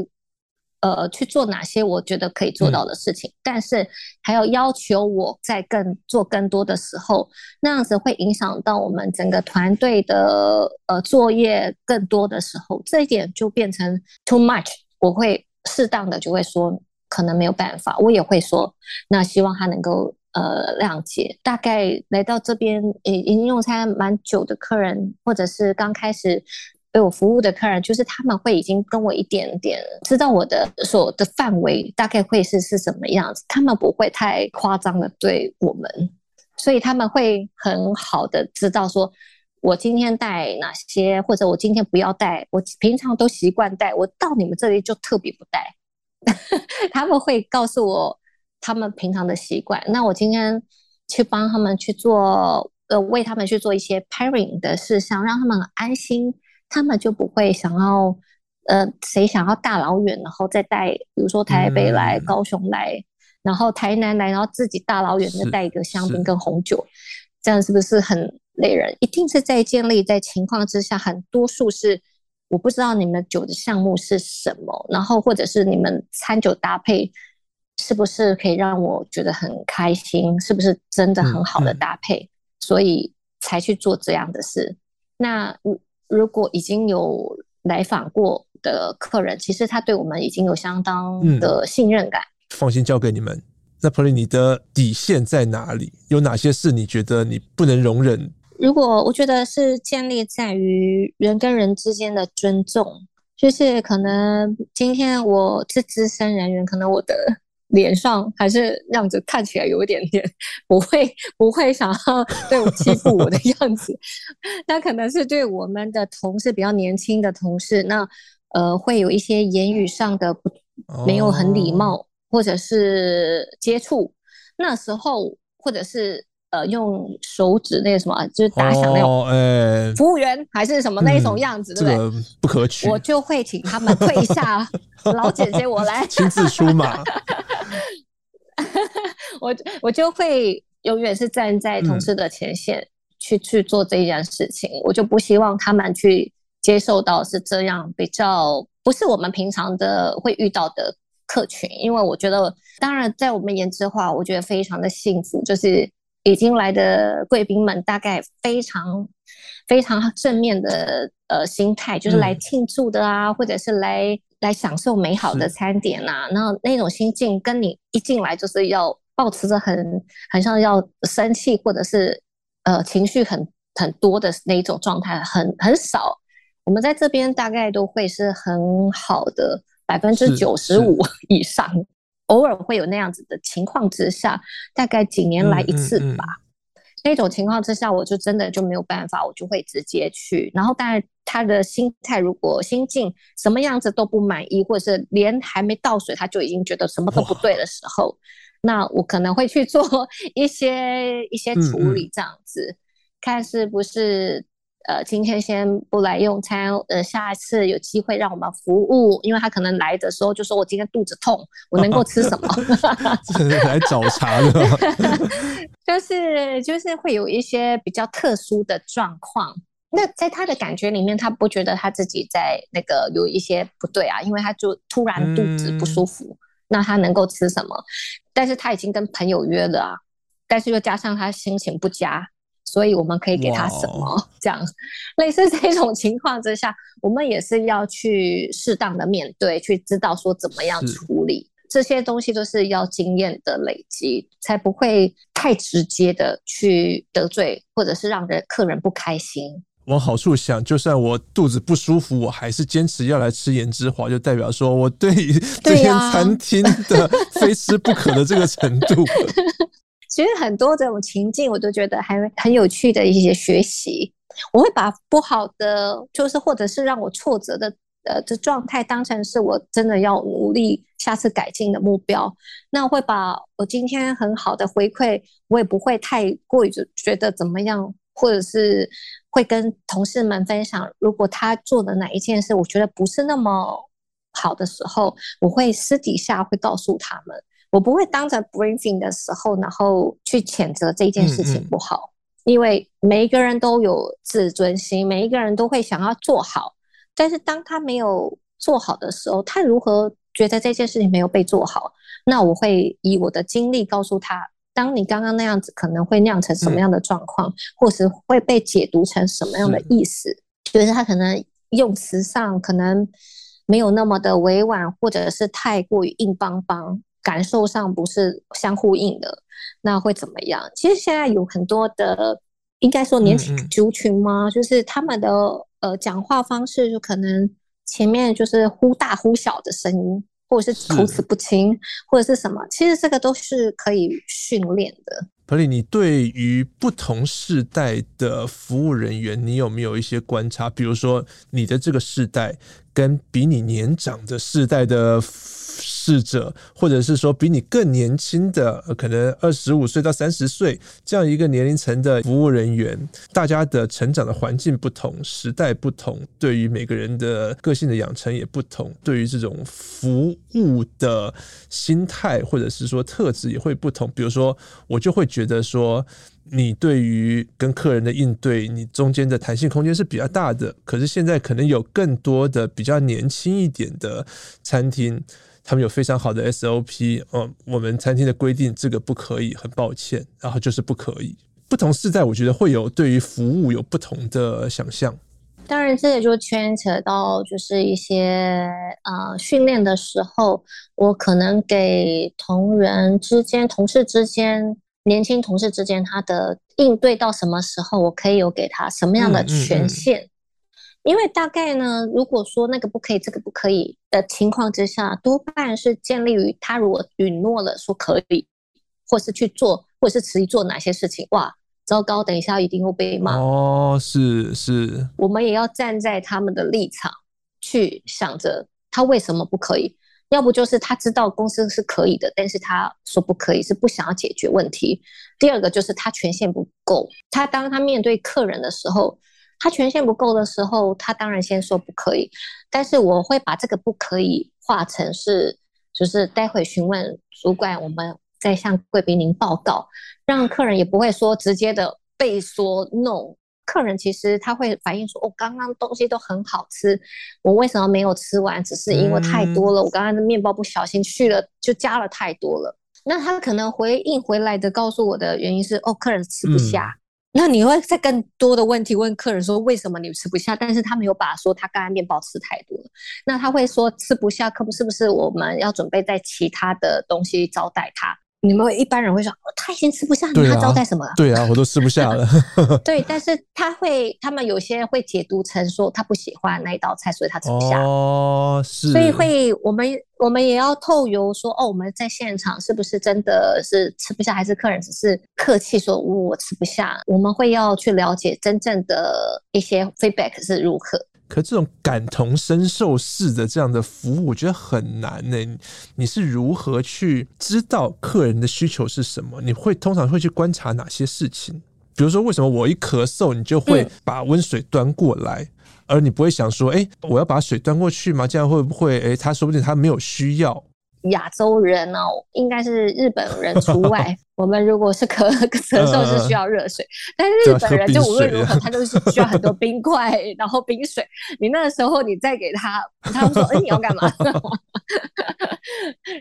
[SPEAKER 1] 呃，去做哪些我觉得可以做到的事情，嗯、但是还要要求我在更做更多的时候，那样子会影响到我们整个团队的呃作业更多的时候，这一点就变成 too much。我会适当的就会说，可能没有办法，我也会说，那希望他能够呃谅解。大概来到这边已经用餐蛮久的客人，或者是刚开始。为我服务的客人，就是他们会已经跟我一点点知道我的所的范围大概会是是什么样子，他们不会太夸张的对我们，所以他们会很好的知道说，我今天带哪些，或者我今天不要带，我平常都习惯带，我到你们这里就特别不带，他们会告诉我他们平常的习惯，那我今天去帮他们去做，呃，为他们去做一些 pairing 的事项，让他们安心。他们就不会想要，呃，谁想要大老远，然后再带，比如说台北来、嗯、高雄来，然后台南来，然后自己大老远的带一个香槟跟红酒，这样是不是很累人？一定是在建立在情况之下，很多数是我不知道你们酒的项目是什么，然后或者是你们餐酒搭配是不是可以让我觉得很开心，是不是真的很好的搭配，嗯嗯、所以才去做这样的事。那如果已经有来访过的客人，其实他对我们已经有相当的信任感，嗯、
[SPEAKER 2] 放心交给你们。那 Pauline，你的底线在哪里？有哪些事你觉得你不能容忍？
[SPEAKER 1] 如果我觉得是建立在于人跟人之间的尊重，就是可能今天我是资深人员，可能我的。脸上还是样子看起来有一点点不会不会想要 对我欺负我的样子，那可能是对我们的同事比较年轻的同事，那呃会有一些言语上的不没有很礼貌，或者是接触，那时候或者是。呃，用手指那个什么，就是打响那种，呃，服务员还是什么那种样子，对不对？
[SPEAKER 2] 这个不可取。
[SPEAKER 1] 我就会请他们退下，老姐姐我来
[SPEAKER 2] 亲自出马。
[SPEAKER 1] 我我就会永远是站在同事的前线去、嗯、去做这一件事情，我就不希望他们去接受到是这样比较不是我们平常的会遇到的客群，因为我觉得，当然在我们颜之话，我觉得非常的幸福，就是。已经来的贵宾们大概非常非常正面的呃心态，就是来庆祝的啊，嗯、或者是来来享受美好的餐点啊。那那种心境跟你一进来就是要保持着很很像要生气或者是呃情绪很很多的那一种状态，很很少。我们在这边大概都会是很好的百分之九十五以上，偶尔会有那样子的情况之下，大概几年来一次吧。嗯嗯嗯那种情况之下，我就真的就没有办法，我就会直接去。然后，当然他的心态如果心境什么样子都不满意，或者是连还没倒水他就已经觉得什么都不对的时候，那我可能会去做 一些一些处理，这样子，看是不是。呃，今天先不来用餐，呃，下一次有机会让我们服务，因为他可能来的时候就说，我今天肚子痛，我能够吃什
[SPEAKER 2] 么？来找茬的，
[SPEAKER 1] 就是就是会有一些比较特殊的状况。那在他的感觉里面，他不觉得他自己在那个有一些不对啊，因为他就突然肚子不舒服，嗯、那他能够吃什么？但是他已经跟朋友约了啊，但是又加上他心情不佳。所以我们可以给他什么.这样类似这种情况之下，我们也是要去适当的面对，去知道说怎么样处理这些东西，都是要经验的累积，才不会太直接的去得罪，或者是让人客人不开心。
[SPEAKER 2] 往好处想，就算我肚子不舒服，我还是坚持要来吃颜之华，就代表说我对这间餐厅的 非吃不可的这个程度。
[SPEAKER 1] 其实很多这种情境，我都觉得还很有趣的一些学习。我会把不好的，就是或者是让我挫折的呃的状态，当成是我真的要努力下次改进的目标。那我会把我今天很好的回馈，我也不会太过于觉得怎么样，或者是会跟同事们分享。如果他做的哪一件事，我觉得不是那么好的时候，我会私底下会告诉他们。我不会当着 briefing 的时候，然后去谴责这件事情不好，嗯嗯，因为每一个人都有自尊心，每一个人都会想要做好。但是当他没有做好的时候，他如何觉得这件事情没有被做好？那我会以我的经历告诉他，当你刚刚那样子可能会酿成什么样的状况，嗯、或是会被解读成什么样的意思？就是他可能用词上可能没有那么的委婉，或者是太过于硬邦邦。感受上不是相呼应的，那会怎么样？其实现在有很多的，应该说年轻族群吗？嗯嗯就是他们的呃讲话方式，就可能前面就是忽大忽小的声音，或者是口齿不清，或者是什么。其实这个都是可以训练的。
[SPEAKER 2] 彭丽，你对于不同世代的服务人员，你有没有一些观察？比如说你的这个世代跟比你年长的世代的。逝者，或者是说比你更年轻的，可能二十五岁到三十岁这样一个年龄层的服务人员，大家的成长的环境不同，时代不同，对于每个人的个性的养成也不同，对于这种服务的心态或者是说特质也会不同。比如说，我就会觉得说，你对于跟客人的应对，你中间的弹性空间是比较大的。可是现在可能有更多的比较年轻一点的餐厅。他们有非常好的 SOP，嗯，我们餐厅的规定这个不可以，很抱歉，然后就是不可以。不同世代，我觉得会有对于服务有不同的想象。
[SPEAKER 1] 当然，这也就牵扯到就是一些呃训练的时候，我可能给同仁之间、同事之间、年轻同事之间，他的应对到什么时候，我可以有给他什么样的权限。嗯嗯嗯因为大概呢，如果说那个不可以，这个不可以的情况之下，多半是建立于他如果允诺了说可以，或是去做，或者是迟疑做哪些事情，哇，糟糕，等一下一定会被骂。
[SPEAKER 2] 哦，是是，
[SPEAKER 1] 我们也要站在他们的立场去想着他为什么不可以，要不就是他知道公司是可以的，但是他说不可以是不想要解决问题。第二个就是他权限不够，他当他面对客人的时候。他权限不够的时候，他当然先说不可以，但是我会把这个不可以化成是，就是待会询问主管，我们再向贵宾您报告，让客人也不会说直接的被说 no。客人其实他会反映说，哦，刚刚东西都很好吃，我为什么没有吃完？只是因为太多了，我刚刚的面包不小心去了，就加了太多了。那他可能回应回来的告诉我的原因是，哦，客人吃不下。嗯那你会在更多的问题问客人说，为什么你吃不下？但是他没有把说他刚才面包吃太多了，那他会说吃不下，可不是不是我们要准备在其他的东西招待他？你们一般人会说，哦、他已经吃不下，你他招待什么？
[SPEAKER 2] 对啊，我都吃不下了。
[SPEAKER 1] 对，但是他会，他们有些会解读成说他不喜欢那一道菜，所以他吃不下。
[SPEAKER 2] 哦，是。
[SPEAKER 1] 所以会，我们我们也要透由说，哦，我们在现场是不是真的是吃不下，还是客人只是客气说我吃不下？我们会要去了解真正的一些 feedback 是如何。
[SPEAKER 2] 可这种感同身受式的这样的服务，我觉得很难呢、欸。你是如何去知道客人的需求是什么？你会通常会去观察哪些事情？比如说，为什么我一咳嗽，你就会把温水端过来，嗯、而你不会想说，哎、欸，我要把水端过去吗？这样会不会，哎、欸，他说不定他没有需要。
[SPEAKER 1] 亚洲人哦，应该是日本人除外。我们如果是咳咳嗽是需要热水，但是日本人就无论如何，他就是需要很多冰块，然后冰水。你那个时候你再给他，他们说：“哎，你要干嘛？”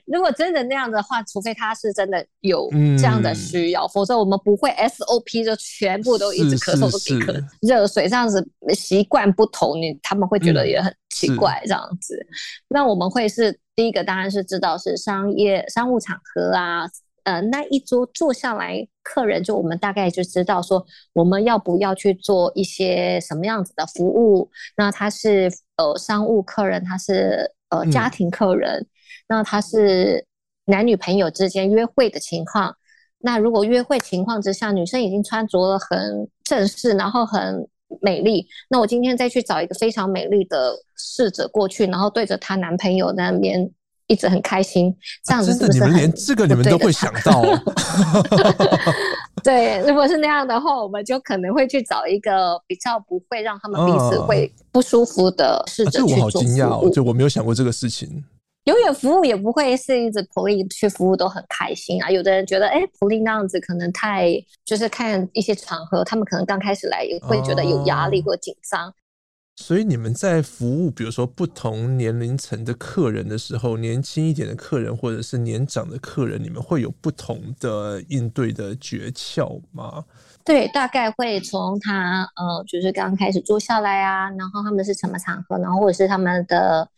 [SPEAKER 1] 如果真的那样的话，除非他是真的有这样的需要，否则我们不会 SOP 就全部都一直咳嗽都给喝热水。这样子习惯不同，你他们会觉得也很奇怪。这样子，那我们会是第一个，当然是知道是商业商务场合啊。呃，那一桌坐下来，客人就我们大概就知道说，我们要不要去做一些什么样子的服务？那他是呃商务客人，他是呃家庭客人，嗯、那他是男女朋友之间约会的情况。那如果约会情况之下，女生已经穿着了很正式，然后很美丽，那我今天再去找一个非常美丽的侍者过去，然后对着她男朋友那边。一直很开心，这样子是不是、啊、真的？你们连这个你们都会想到？对，如果是那样的话，我们就可能会去找一个比较不会让他们彼此会不舒服的侍者去做服务。啊、这我好惊讶哦，就我没有想过这个事情。永远服务也不会是一直普利去服务都很开心啊。有的人觉得，哎，普利那样子可能太，就是看一些场合，他们可能刚开始来也会觉得有压力或紧张。
[SPEAKER 2] 所以你们在服务，比如说不同年龄层的客人的时候，年轻一点的客人或者是年长的客人，你们会有不同的应对的诀窍吗？
[SPEAKER 1] 对，大概会从他呃，就是刚开始坐下来啊，然后他们是什么场合，然后或者是他们的。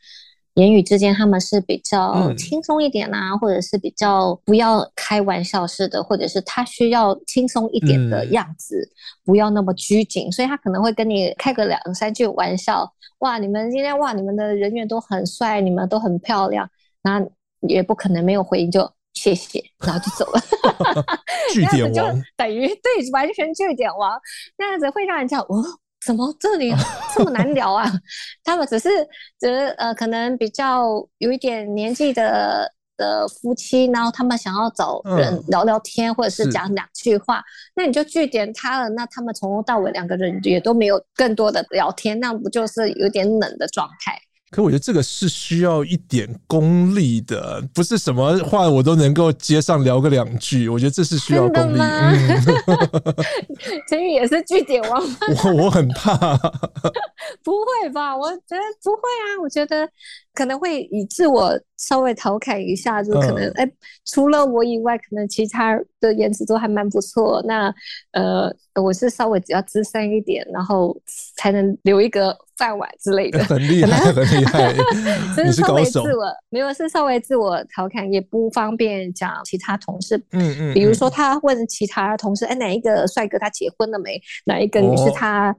[SPEAKER 1] 言语之间，他们是比较轻松一点啊，嗯、或者是比较不要开玩笑似的，或者是他需要轻松一点的样子，嗯、不要那么拘谨，所以他可能会跟你开个两三句玩笑。哇，你们今天哇，你们的人员都很帅，你们都很漂亮，那也不可能没有回应就谢谢，然后就走了。
[SPEAKER 2] 句点王
[SPEAKER 1] 就等于对，完全句点王，那样子会让人家哦。怎么这里 这么难聊啊？他们只是只是呃，可能比较有一点年纪的的夫妻，然后他们想要找人聊聊天，嗯、或者是讲两句话，那你就据点他了。那他们从头到尾两个人也都没有更多的聊天，那不就是有点冷的状态？
[SPEAKER 2] 可我觉得这个是需要一点功力的，不是什么话我都能够接上聊个两句。我觉得这是需要功力。
[SPEAKER 1] 陈宇 也是句点王，
[SPEAKER 2] 我我很怕。
[SPEAKER 1] 不会吧？我觉得不会啊。我觉得可能会以自我稍微调侃一下，就可能哎、除了我以外，可能其他的颜值都还蛮不错。那呃，我是稍微只要资深一点，然后才能留一个。饭碗之类的，
[SPEAKER 2] 很厉害，很厉害，
[SPEAKER 1] 真是稍微自我，没有是稍微自我调侃，也不方便讲其他同事。嗯嗯，比如说他问其他同事，哎，哪一个帅哥他结婚了没？哪一个女士他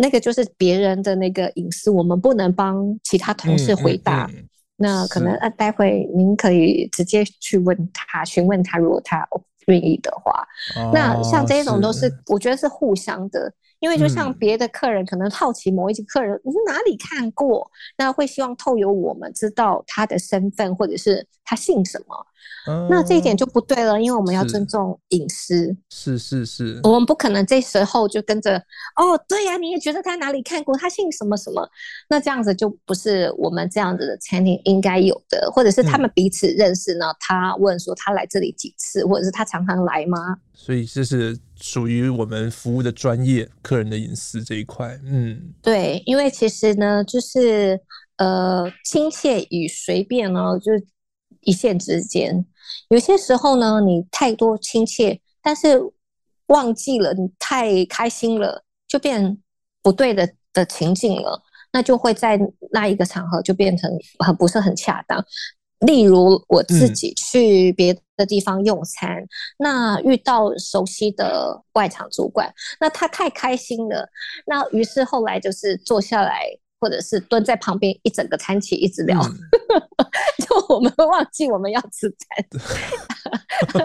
[SPEAKER 1] 那个就是别人的那个隐私，我们不能帮其他同事回答。那可能啊，待会您可以直接去问他，询问他，如果他愿意的话。那像这种都是，我觉得是互相的。因为就像别的客人可能好奇某一些客人，你哪里看过，那会希望透由我们知道他的身份或者是他姓什么。嗯、那这一点就不对了，因为我们要尊重隐私。
[SPEAKER 2] 是是是，是
[SPEAKER 1] 我们不可能这时候就跟着哦，对呀、啊，你也觉得他哪里看过，他姓什么什么？那这样子就不是我们这样子的餐厅应该有的，或者是他们彼此认识呢？嗯、他问说他来这里几次，或者是他常常来吗？
[SPEAKER 2] 所以这是属于我们服务的专业，客人的隐私这一块。嗯，
[SPEAKER 1] 对，因为其实呢，就是呃，亲切与随便呢，就一线之间。有些时候呢，你太多亲切，但是忘记了你太开心了，就变不对的的情景了，那就会在那一个场合就变成很不是很恰当。例如我自己去别的地方用餐，嗯、那遇到熟悉的外场主管，那他太开心了，那于是后来就是坐下来，或者是蹲在旁边一整个餐期一直聊，嗯、就我们忘记我们要吃餐，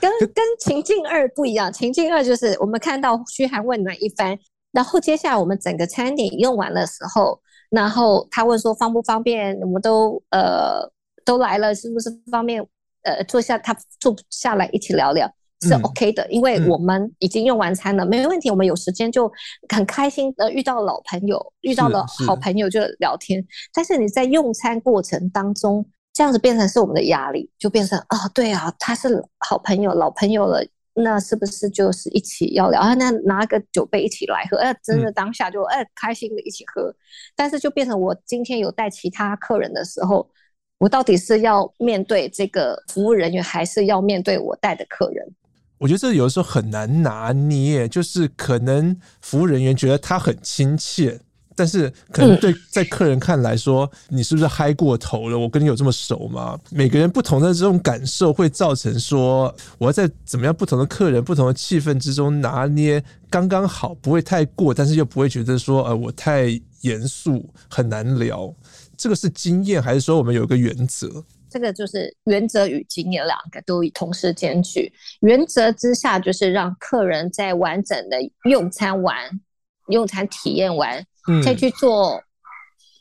[SPEAKER 1] 跟 跟情境二不一样，情境二就是我们看到嘘寒问暖一番，然后接下来我们整个餐点用完的时候。然后他问说方不方便？我们都呃都来了，是不是方便？呃，坐下，他坐下来一起聊聊是 OK 的，嗯、因为我们已经用完餐了，嗯、没问题。我们有时间就很开心的遇到老朋友，遇到了好朋友就聊天。是但是你在用餐过程当中，这样子变成是我们的压力，就变成啊、哦，对啊，他是好朋友，老朋友了。那是不是就是一起要聊啊？那拿个酒杯一起来喝，哎，真的当下就哎开心的一起喝。但是就变成我今天有带其他客人的时候，我到底是要面对这个服务人员，还是要面对我带的客人？
[SPEAKER 2] 我觉得这有的时候很难拿捏，就是可能服务人员觉得他很亲切。但是可能对在客人看来说，你是不是嗨过头了？我跟你有这么熟吗？每个人不同的这种感受会造成说，我要在怎么样不同的客人、不同的气氛之中拿捏刚刚好，不会太过，但是又不会觉得说，呃，我太严肃很难聊。这个是经验，还是说我们有一个原则？
[SPEAKER 1] 这个就是原则与经验两个都以同时兼具。原则之下，就是让客人在完整的用餐完、用餐体验完。再去做，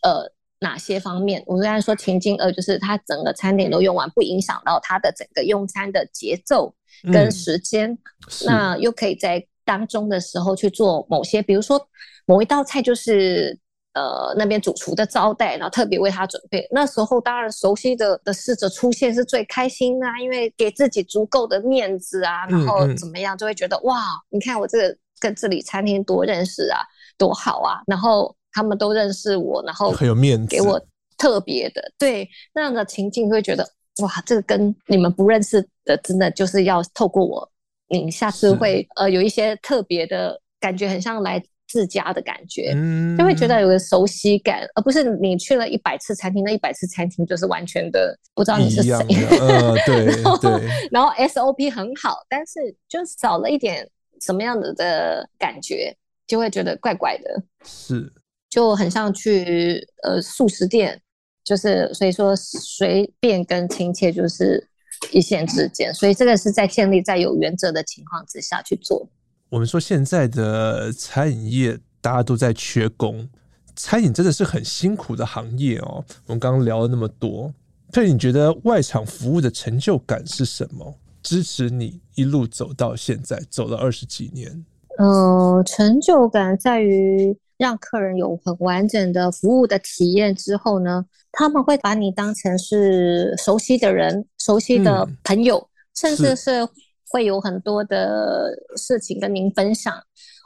[SPEAKER 1] 呃，哪些方面？我刚才说情境二，就是他整个餐点都用完，不影响到他的整个用餐的节奏跟时间。嗯、那又可以在当中的时候去做某些，比如说某一道菜就是呃那边主厨的招待，然后特别为他准备。那时候当然熟悉的的侍者出现是最开心啊，因为给自己足够的面子啊，然后怎么样就会觉得、嗯嗯、哇，你看我这个跟这里餐厅多认识啊。多好啊！然后他们都认识我，然后很有面子，给我特别的对那样的情境，会觉得哇，这个跟你们不认识的，真的就是要透过我，你下次会呃有一些特别的感觉，很像来自家的感觉，嗯、就会觉得有个熟悉感，而不是你去了一百次餐厅，那一百次餐厅就是完全的不知道你是谁。
[SPEAKER 2] 呃，对
[SPEAKER 1] 然后
[SPEAKER 2] 对。
[SPEAKER 1] 然后 SOP 很好，但是就少了一点什么样子的感觉。就会觉得怪怪的，
[SPEAKER 2] 是
[SPEAKER 1] 就很像去呃素食店，就是所以说随便跟亲切就是一线之间，所以这个是在建立在有原则的情况之下去做。
[SPEAKER 2] 我们说现在的餐饮业大家都在缺工，餐饮真的是很辛苦的行业哦。我们刚刚聊了那么多，所以你觉得外场服务的成就感是什么？支持你一路走到现在，走了二十几年。
[SPEAKER 1] 呃，成就感在于让客人有很完整的服务的体验之后呢，他们会把你当成是熟悉的人、熟悉的朋友，嗯、甚至是会有很多的事情跟您分享，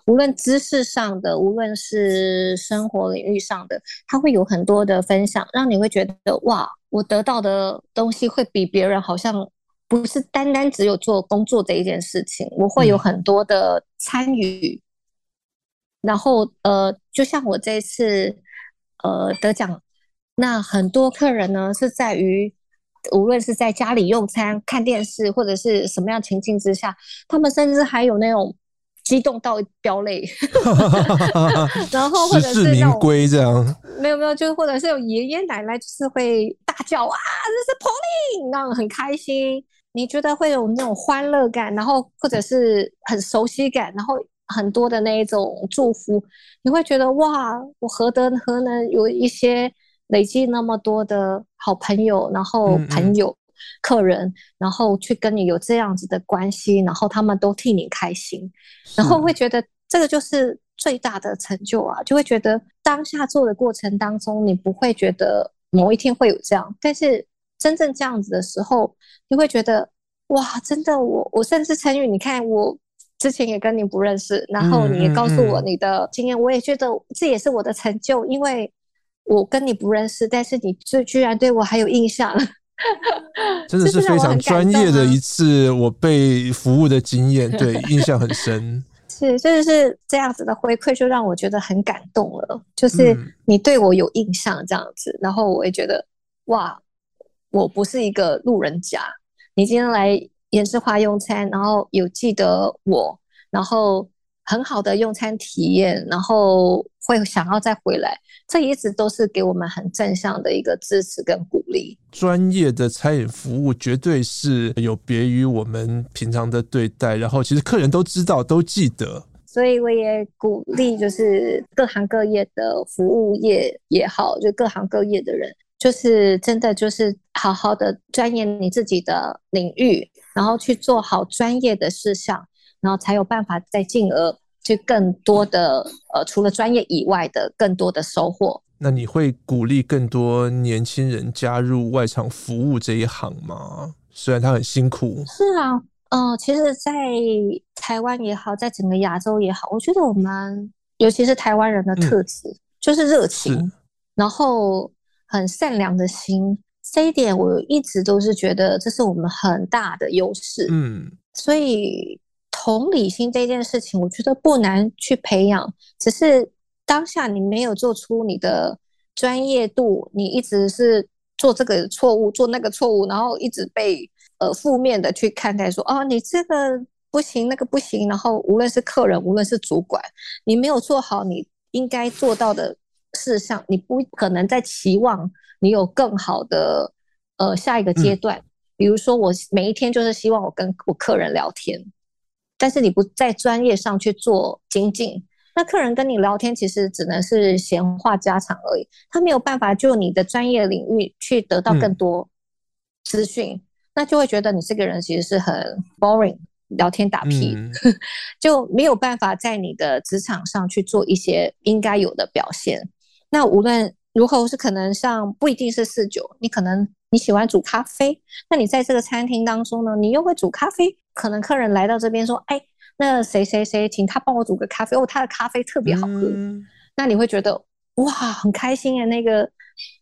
[SPEAKER 1] 无论知识上的，无论是生活领域上的，他会有很多的分享，让你会觉得哇，我得到的东西会比别人好像。不是单单只有做工作这一件事情，我会有很多的参与。嗯、然后呃，就像我这次呃得奖，那很多客人呢是在于，无论是在家里用餐、看电视或者是什么样情境之下，他们甚至还有那种激动到飙泪，然后或者是那
[SPEAKER 2] 种这样，
[SPEAKER 1] 没有没有，就是或者是有爷爷奶奶就是会大叫啊，这是 Pauline，那种很开心。你觉得会有那种欢乐感，然后或者是很熟悉感，然后很多的那一种祝福，你会觉得哇，我何德何能有一些累积那么多的好朋友，然后朋友、嗯嗯客人，然后去跟你有这样子的关系，然后他们都替你开心，然后会觉得这个就是最大的成就啊，就会觉得当下做的过程当中，你不会觉得某一天会有这样，但是。真正这样子的时候，你会觉得哇，真的，我我甚至参与。你看，我之前也跟你不认识，然后你也告诉我你的经验，嗯嗯嗯、我也觉得这也是我的成就，因为我跟你不认识，但是你居居然对我还有印象，
[SPEAKER 2] 真的是非常专业的一次我被服务的经验，对，印象很深。
[SPEAKER 1] 是，就是这样子的回馈，就让我觉得很感动了。就是你对我有印象这样子，然后我也觉得哇。我不是一个路人甲。你今天来延世华用餐，然后有记得我，然后很好的用餐体验，然后会想要再回来，这一直都是给我们很正向的一个支持跟鼓励。
[SPEAKER 2] 专业的餐饮服务绝对是有别于我们平常的对待，然后其实客人都知道，都记得。
[SPEAKER 1] 所以我也鼓励，就是各行各业的服务业也好，就各行各业的人，就是真的就是好好的钻研你自己的领域，然后去做好专业的事项，然后才有办法再进而去更多的呃，除了专业以外的更多的收获。
[SPEAKER 2] 那你会鼓励更多年轻人加入外场服务这一行吗？虽然他很辛苦。
[SPEAKER 1] 是啊。嗯、呃，其实，在台湾也好，在整个亚洲也好，我觉得我们，尤其是台湾人的特质，嗯、就是热情，然后很善良的心，这一点我一直都是觉得这是我们很大的优势。嗯，所以同理心这件事情，我觉得不难去培养，只是当下你没有做出你的专业度，你一直是做这个错误，做那个错误，然后一直被。呃，负面的去看待说，哦，你这个不行，那个不行，然后无论是客人，无论是主管，你没有做好你应该做到的事项，你不可能再期望你有更好的呃下一个阶段。嗯、比如说，我每一天就是希望我跟我客人聊天，但是你不在专业上去做精进，那客人跟你聊天其实只能是闲话家常而已，他没有办法就你的专业领域去得到更多资讯。嗯那就会觉得你这个人其实是很 boring，聊天打屁，嗯、就没有办法在你的职场上去做一些应该有的表现。那无论如何，是可能像不一定是四九，你可能你喜欢煮咖啡，那你在这个餐厅当中呢，你又会煮咖啡，可能客人来到这边说，哎，那谁谁谁，请他帮我煮个咖啡，哦，他的咖啡特别好喝，嗯、那你会觉得哇，很开心的，那个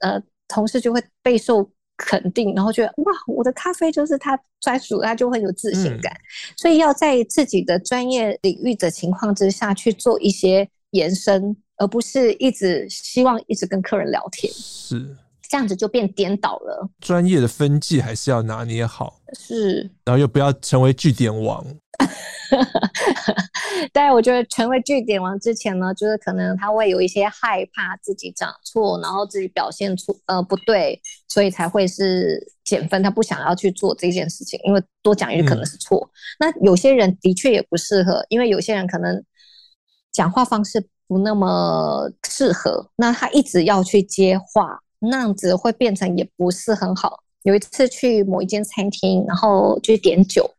[SPEAKER 1] 呃同事就会备受。肯定，然后觉得哇，我的咖啡就是他专属，他就会有自信感。嗯、所以要在自己的专业领域的情况之下去做一些延伸，而不是一直希望一直跟客人聊天。
[SPEAKER 2] 是
[SPEAKER 1] 这样子就变颠倒了。
[SPEAKER 2] 专业的分际还是要拿捏好。
[SPEAKER 1] 是，
[SPEAKER 2] 然后又不要成为据点王。
[SPEAKER 1] 但我觉得成为据点王之前呢，就是可能他会有一些害怕自己讲错，然后自己表现出呃不对，所以才会是减分。他不想要去做这件事情，因为多讲一句可能是错。嗯、那有些人的确也不适合，因为有些人可能讲话方式不那么适合，那他一直要去接话，那样子会变成也不是很好。有一次去某一间餐厅，然后就点酒。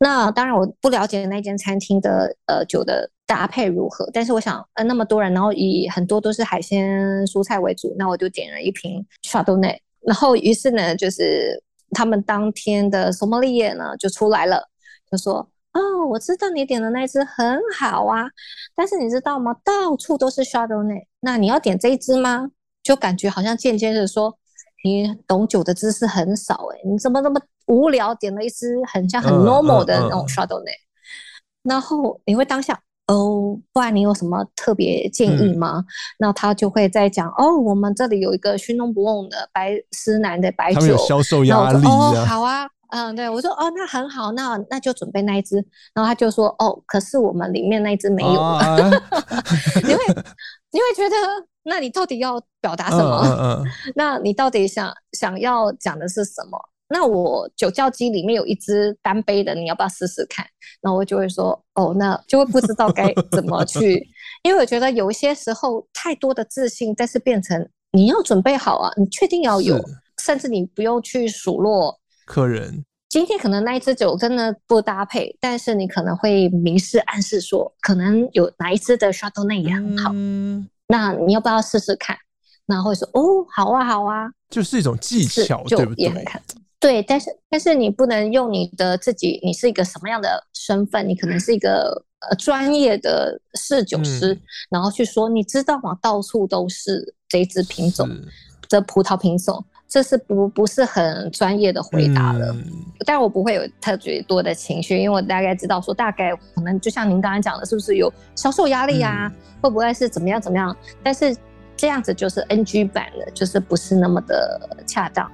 [SPEAKER 1] 那当然我不了解那间餐厅的呃酒的搭配如何，但是我想，呃那么多人，然后以很多都是海鲜蔬菜为主，那我就点了一瓶 Chardonnay。然后于是呢，就是他们当天的 sommelier 呢就出来了，就说：“哦，我知道你点的那一支很好啊，但是你知道吗？到处都是 Chardonnay，那你要点这一支吗？”就感觉好像间接的说。你懂酒的知识很少哎、欸，你怎么那么无聊？点了一支很像很 normal 的那种 Chardonnay，、uh, uh, uh. 然后你会当下哦，不然你有什么特别建议吗？那、嗯、他就会在讲哦，我们这里有一个熏龙不用的白丝南的白酒，有
[SPEAKER 2] 销售压力
[SPEAKER 1] 哦，好啊，嗯，对我说哦，那很好，那那就准备那一支。然后他就说哦，可是我们里面那一支没有了。Uh, uh. 你会你会觉得？那你到底要表达什么？嗯嗯嗯、那你到底想想要讲的是什么？那我酒窖机里面有一支单杯的，你要不要试试看？然后我就会说，哦，那就会不知道该怎么去，因为我觉得有一些时候太多的自信，但是变成你要准备好啊，你确定要有，甚至你不用去数落
[SPEAKER 2] 客人。
[SPEAKER 1] 今天可能那一支酒真的不搭配，但是你可能会明示暗示说，可能有哪一支的 Chardonnay 也很好。嗯那你要不要试试看？然后会说哦，好啊，好啊，
[SPEAKER 2] 就是一种技巧，对不对？
[SPEAKER 1] 对，但是但是你不能用你的自己，你是一个什么样的身份？你可能是一个呃专业的侍酒师，嗯、然后去说，你知道吗？到处都是这一支品种的葡萄品种。这是不不是很专业的回答了，嗯、但我不会有特别多的情绪，因为我大概知道说，大概可能就像您刚才讲的，是不是有销售压力啊？嗯、会不会是怎么样怎么样？但是这样子就是 NG 版的，就是不是那么的恰当。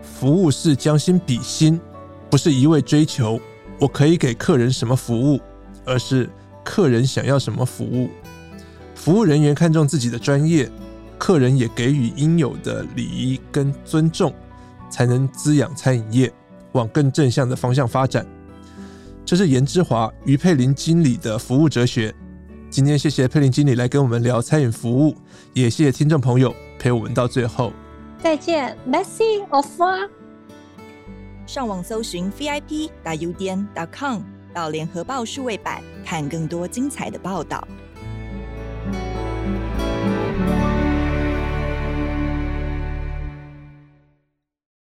[SPEAKER 2] 服务是将心比心，不是一味追求我可以给客人什么服务，而是客人想要什么服务。服务人员看重自己的专业，客人也给予应有的礼仪跟尊重，才能滋养餐饮业往更正向的方向发展。这是严之华于佩玲经理的服务哲学。今天谢谢佩玲经理来跟我们聊餐饮服务，也谢谢听众朋友陪我们到最后。
[SPEAKER 1] 再见，Merci, au revoir。
[SPEAKER 3] 上网搜寻 VIP 大 UDN 点 com 到联合报数位版，看更多精彩的报道。